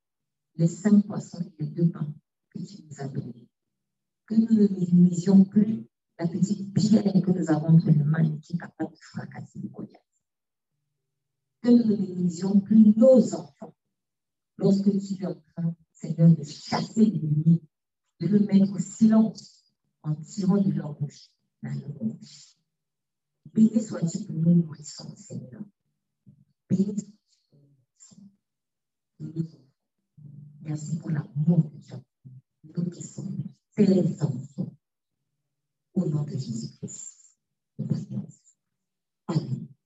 les cinq poissons et les deux pains que tu nous as donné. Que nous ne minimisions plus la petite pierre que nous avons entre les mains qui est capable de fracasser le Goliath. Que nous ne plus nos enfants lorsque tu es en train, Seigneur, de chasser l'ennemi, de le mettre au silence en tirant de leur bouche la bouche. Béni sois-tu pour nous nourrissons, Seigneur. Béni sois-tu pour nous nourrissons. Merci pour l'amour tu as nous qui sommes levanta o nome de Jesus. Amém.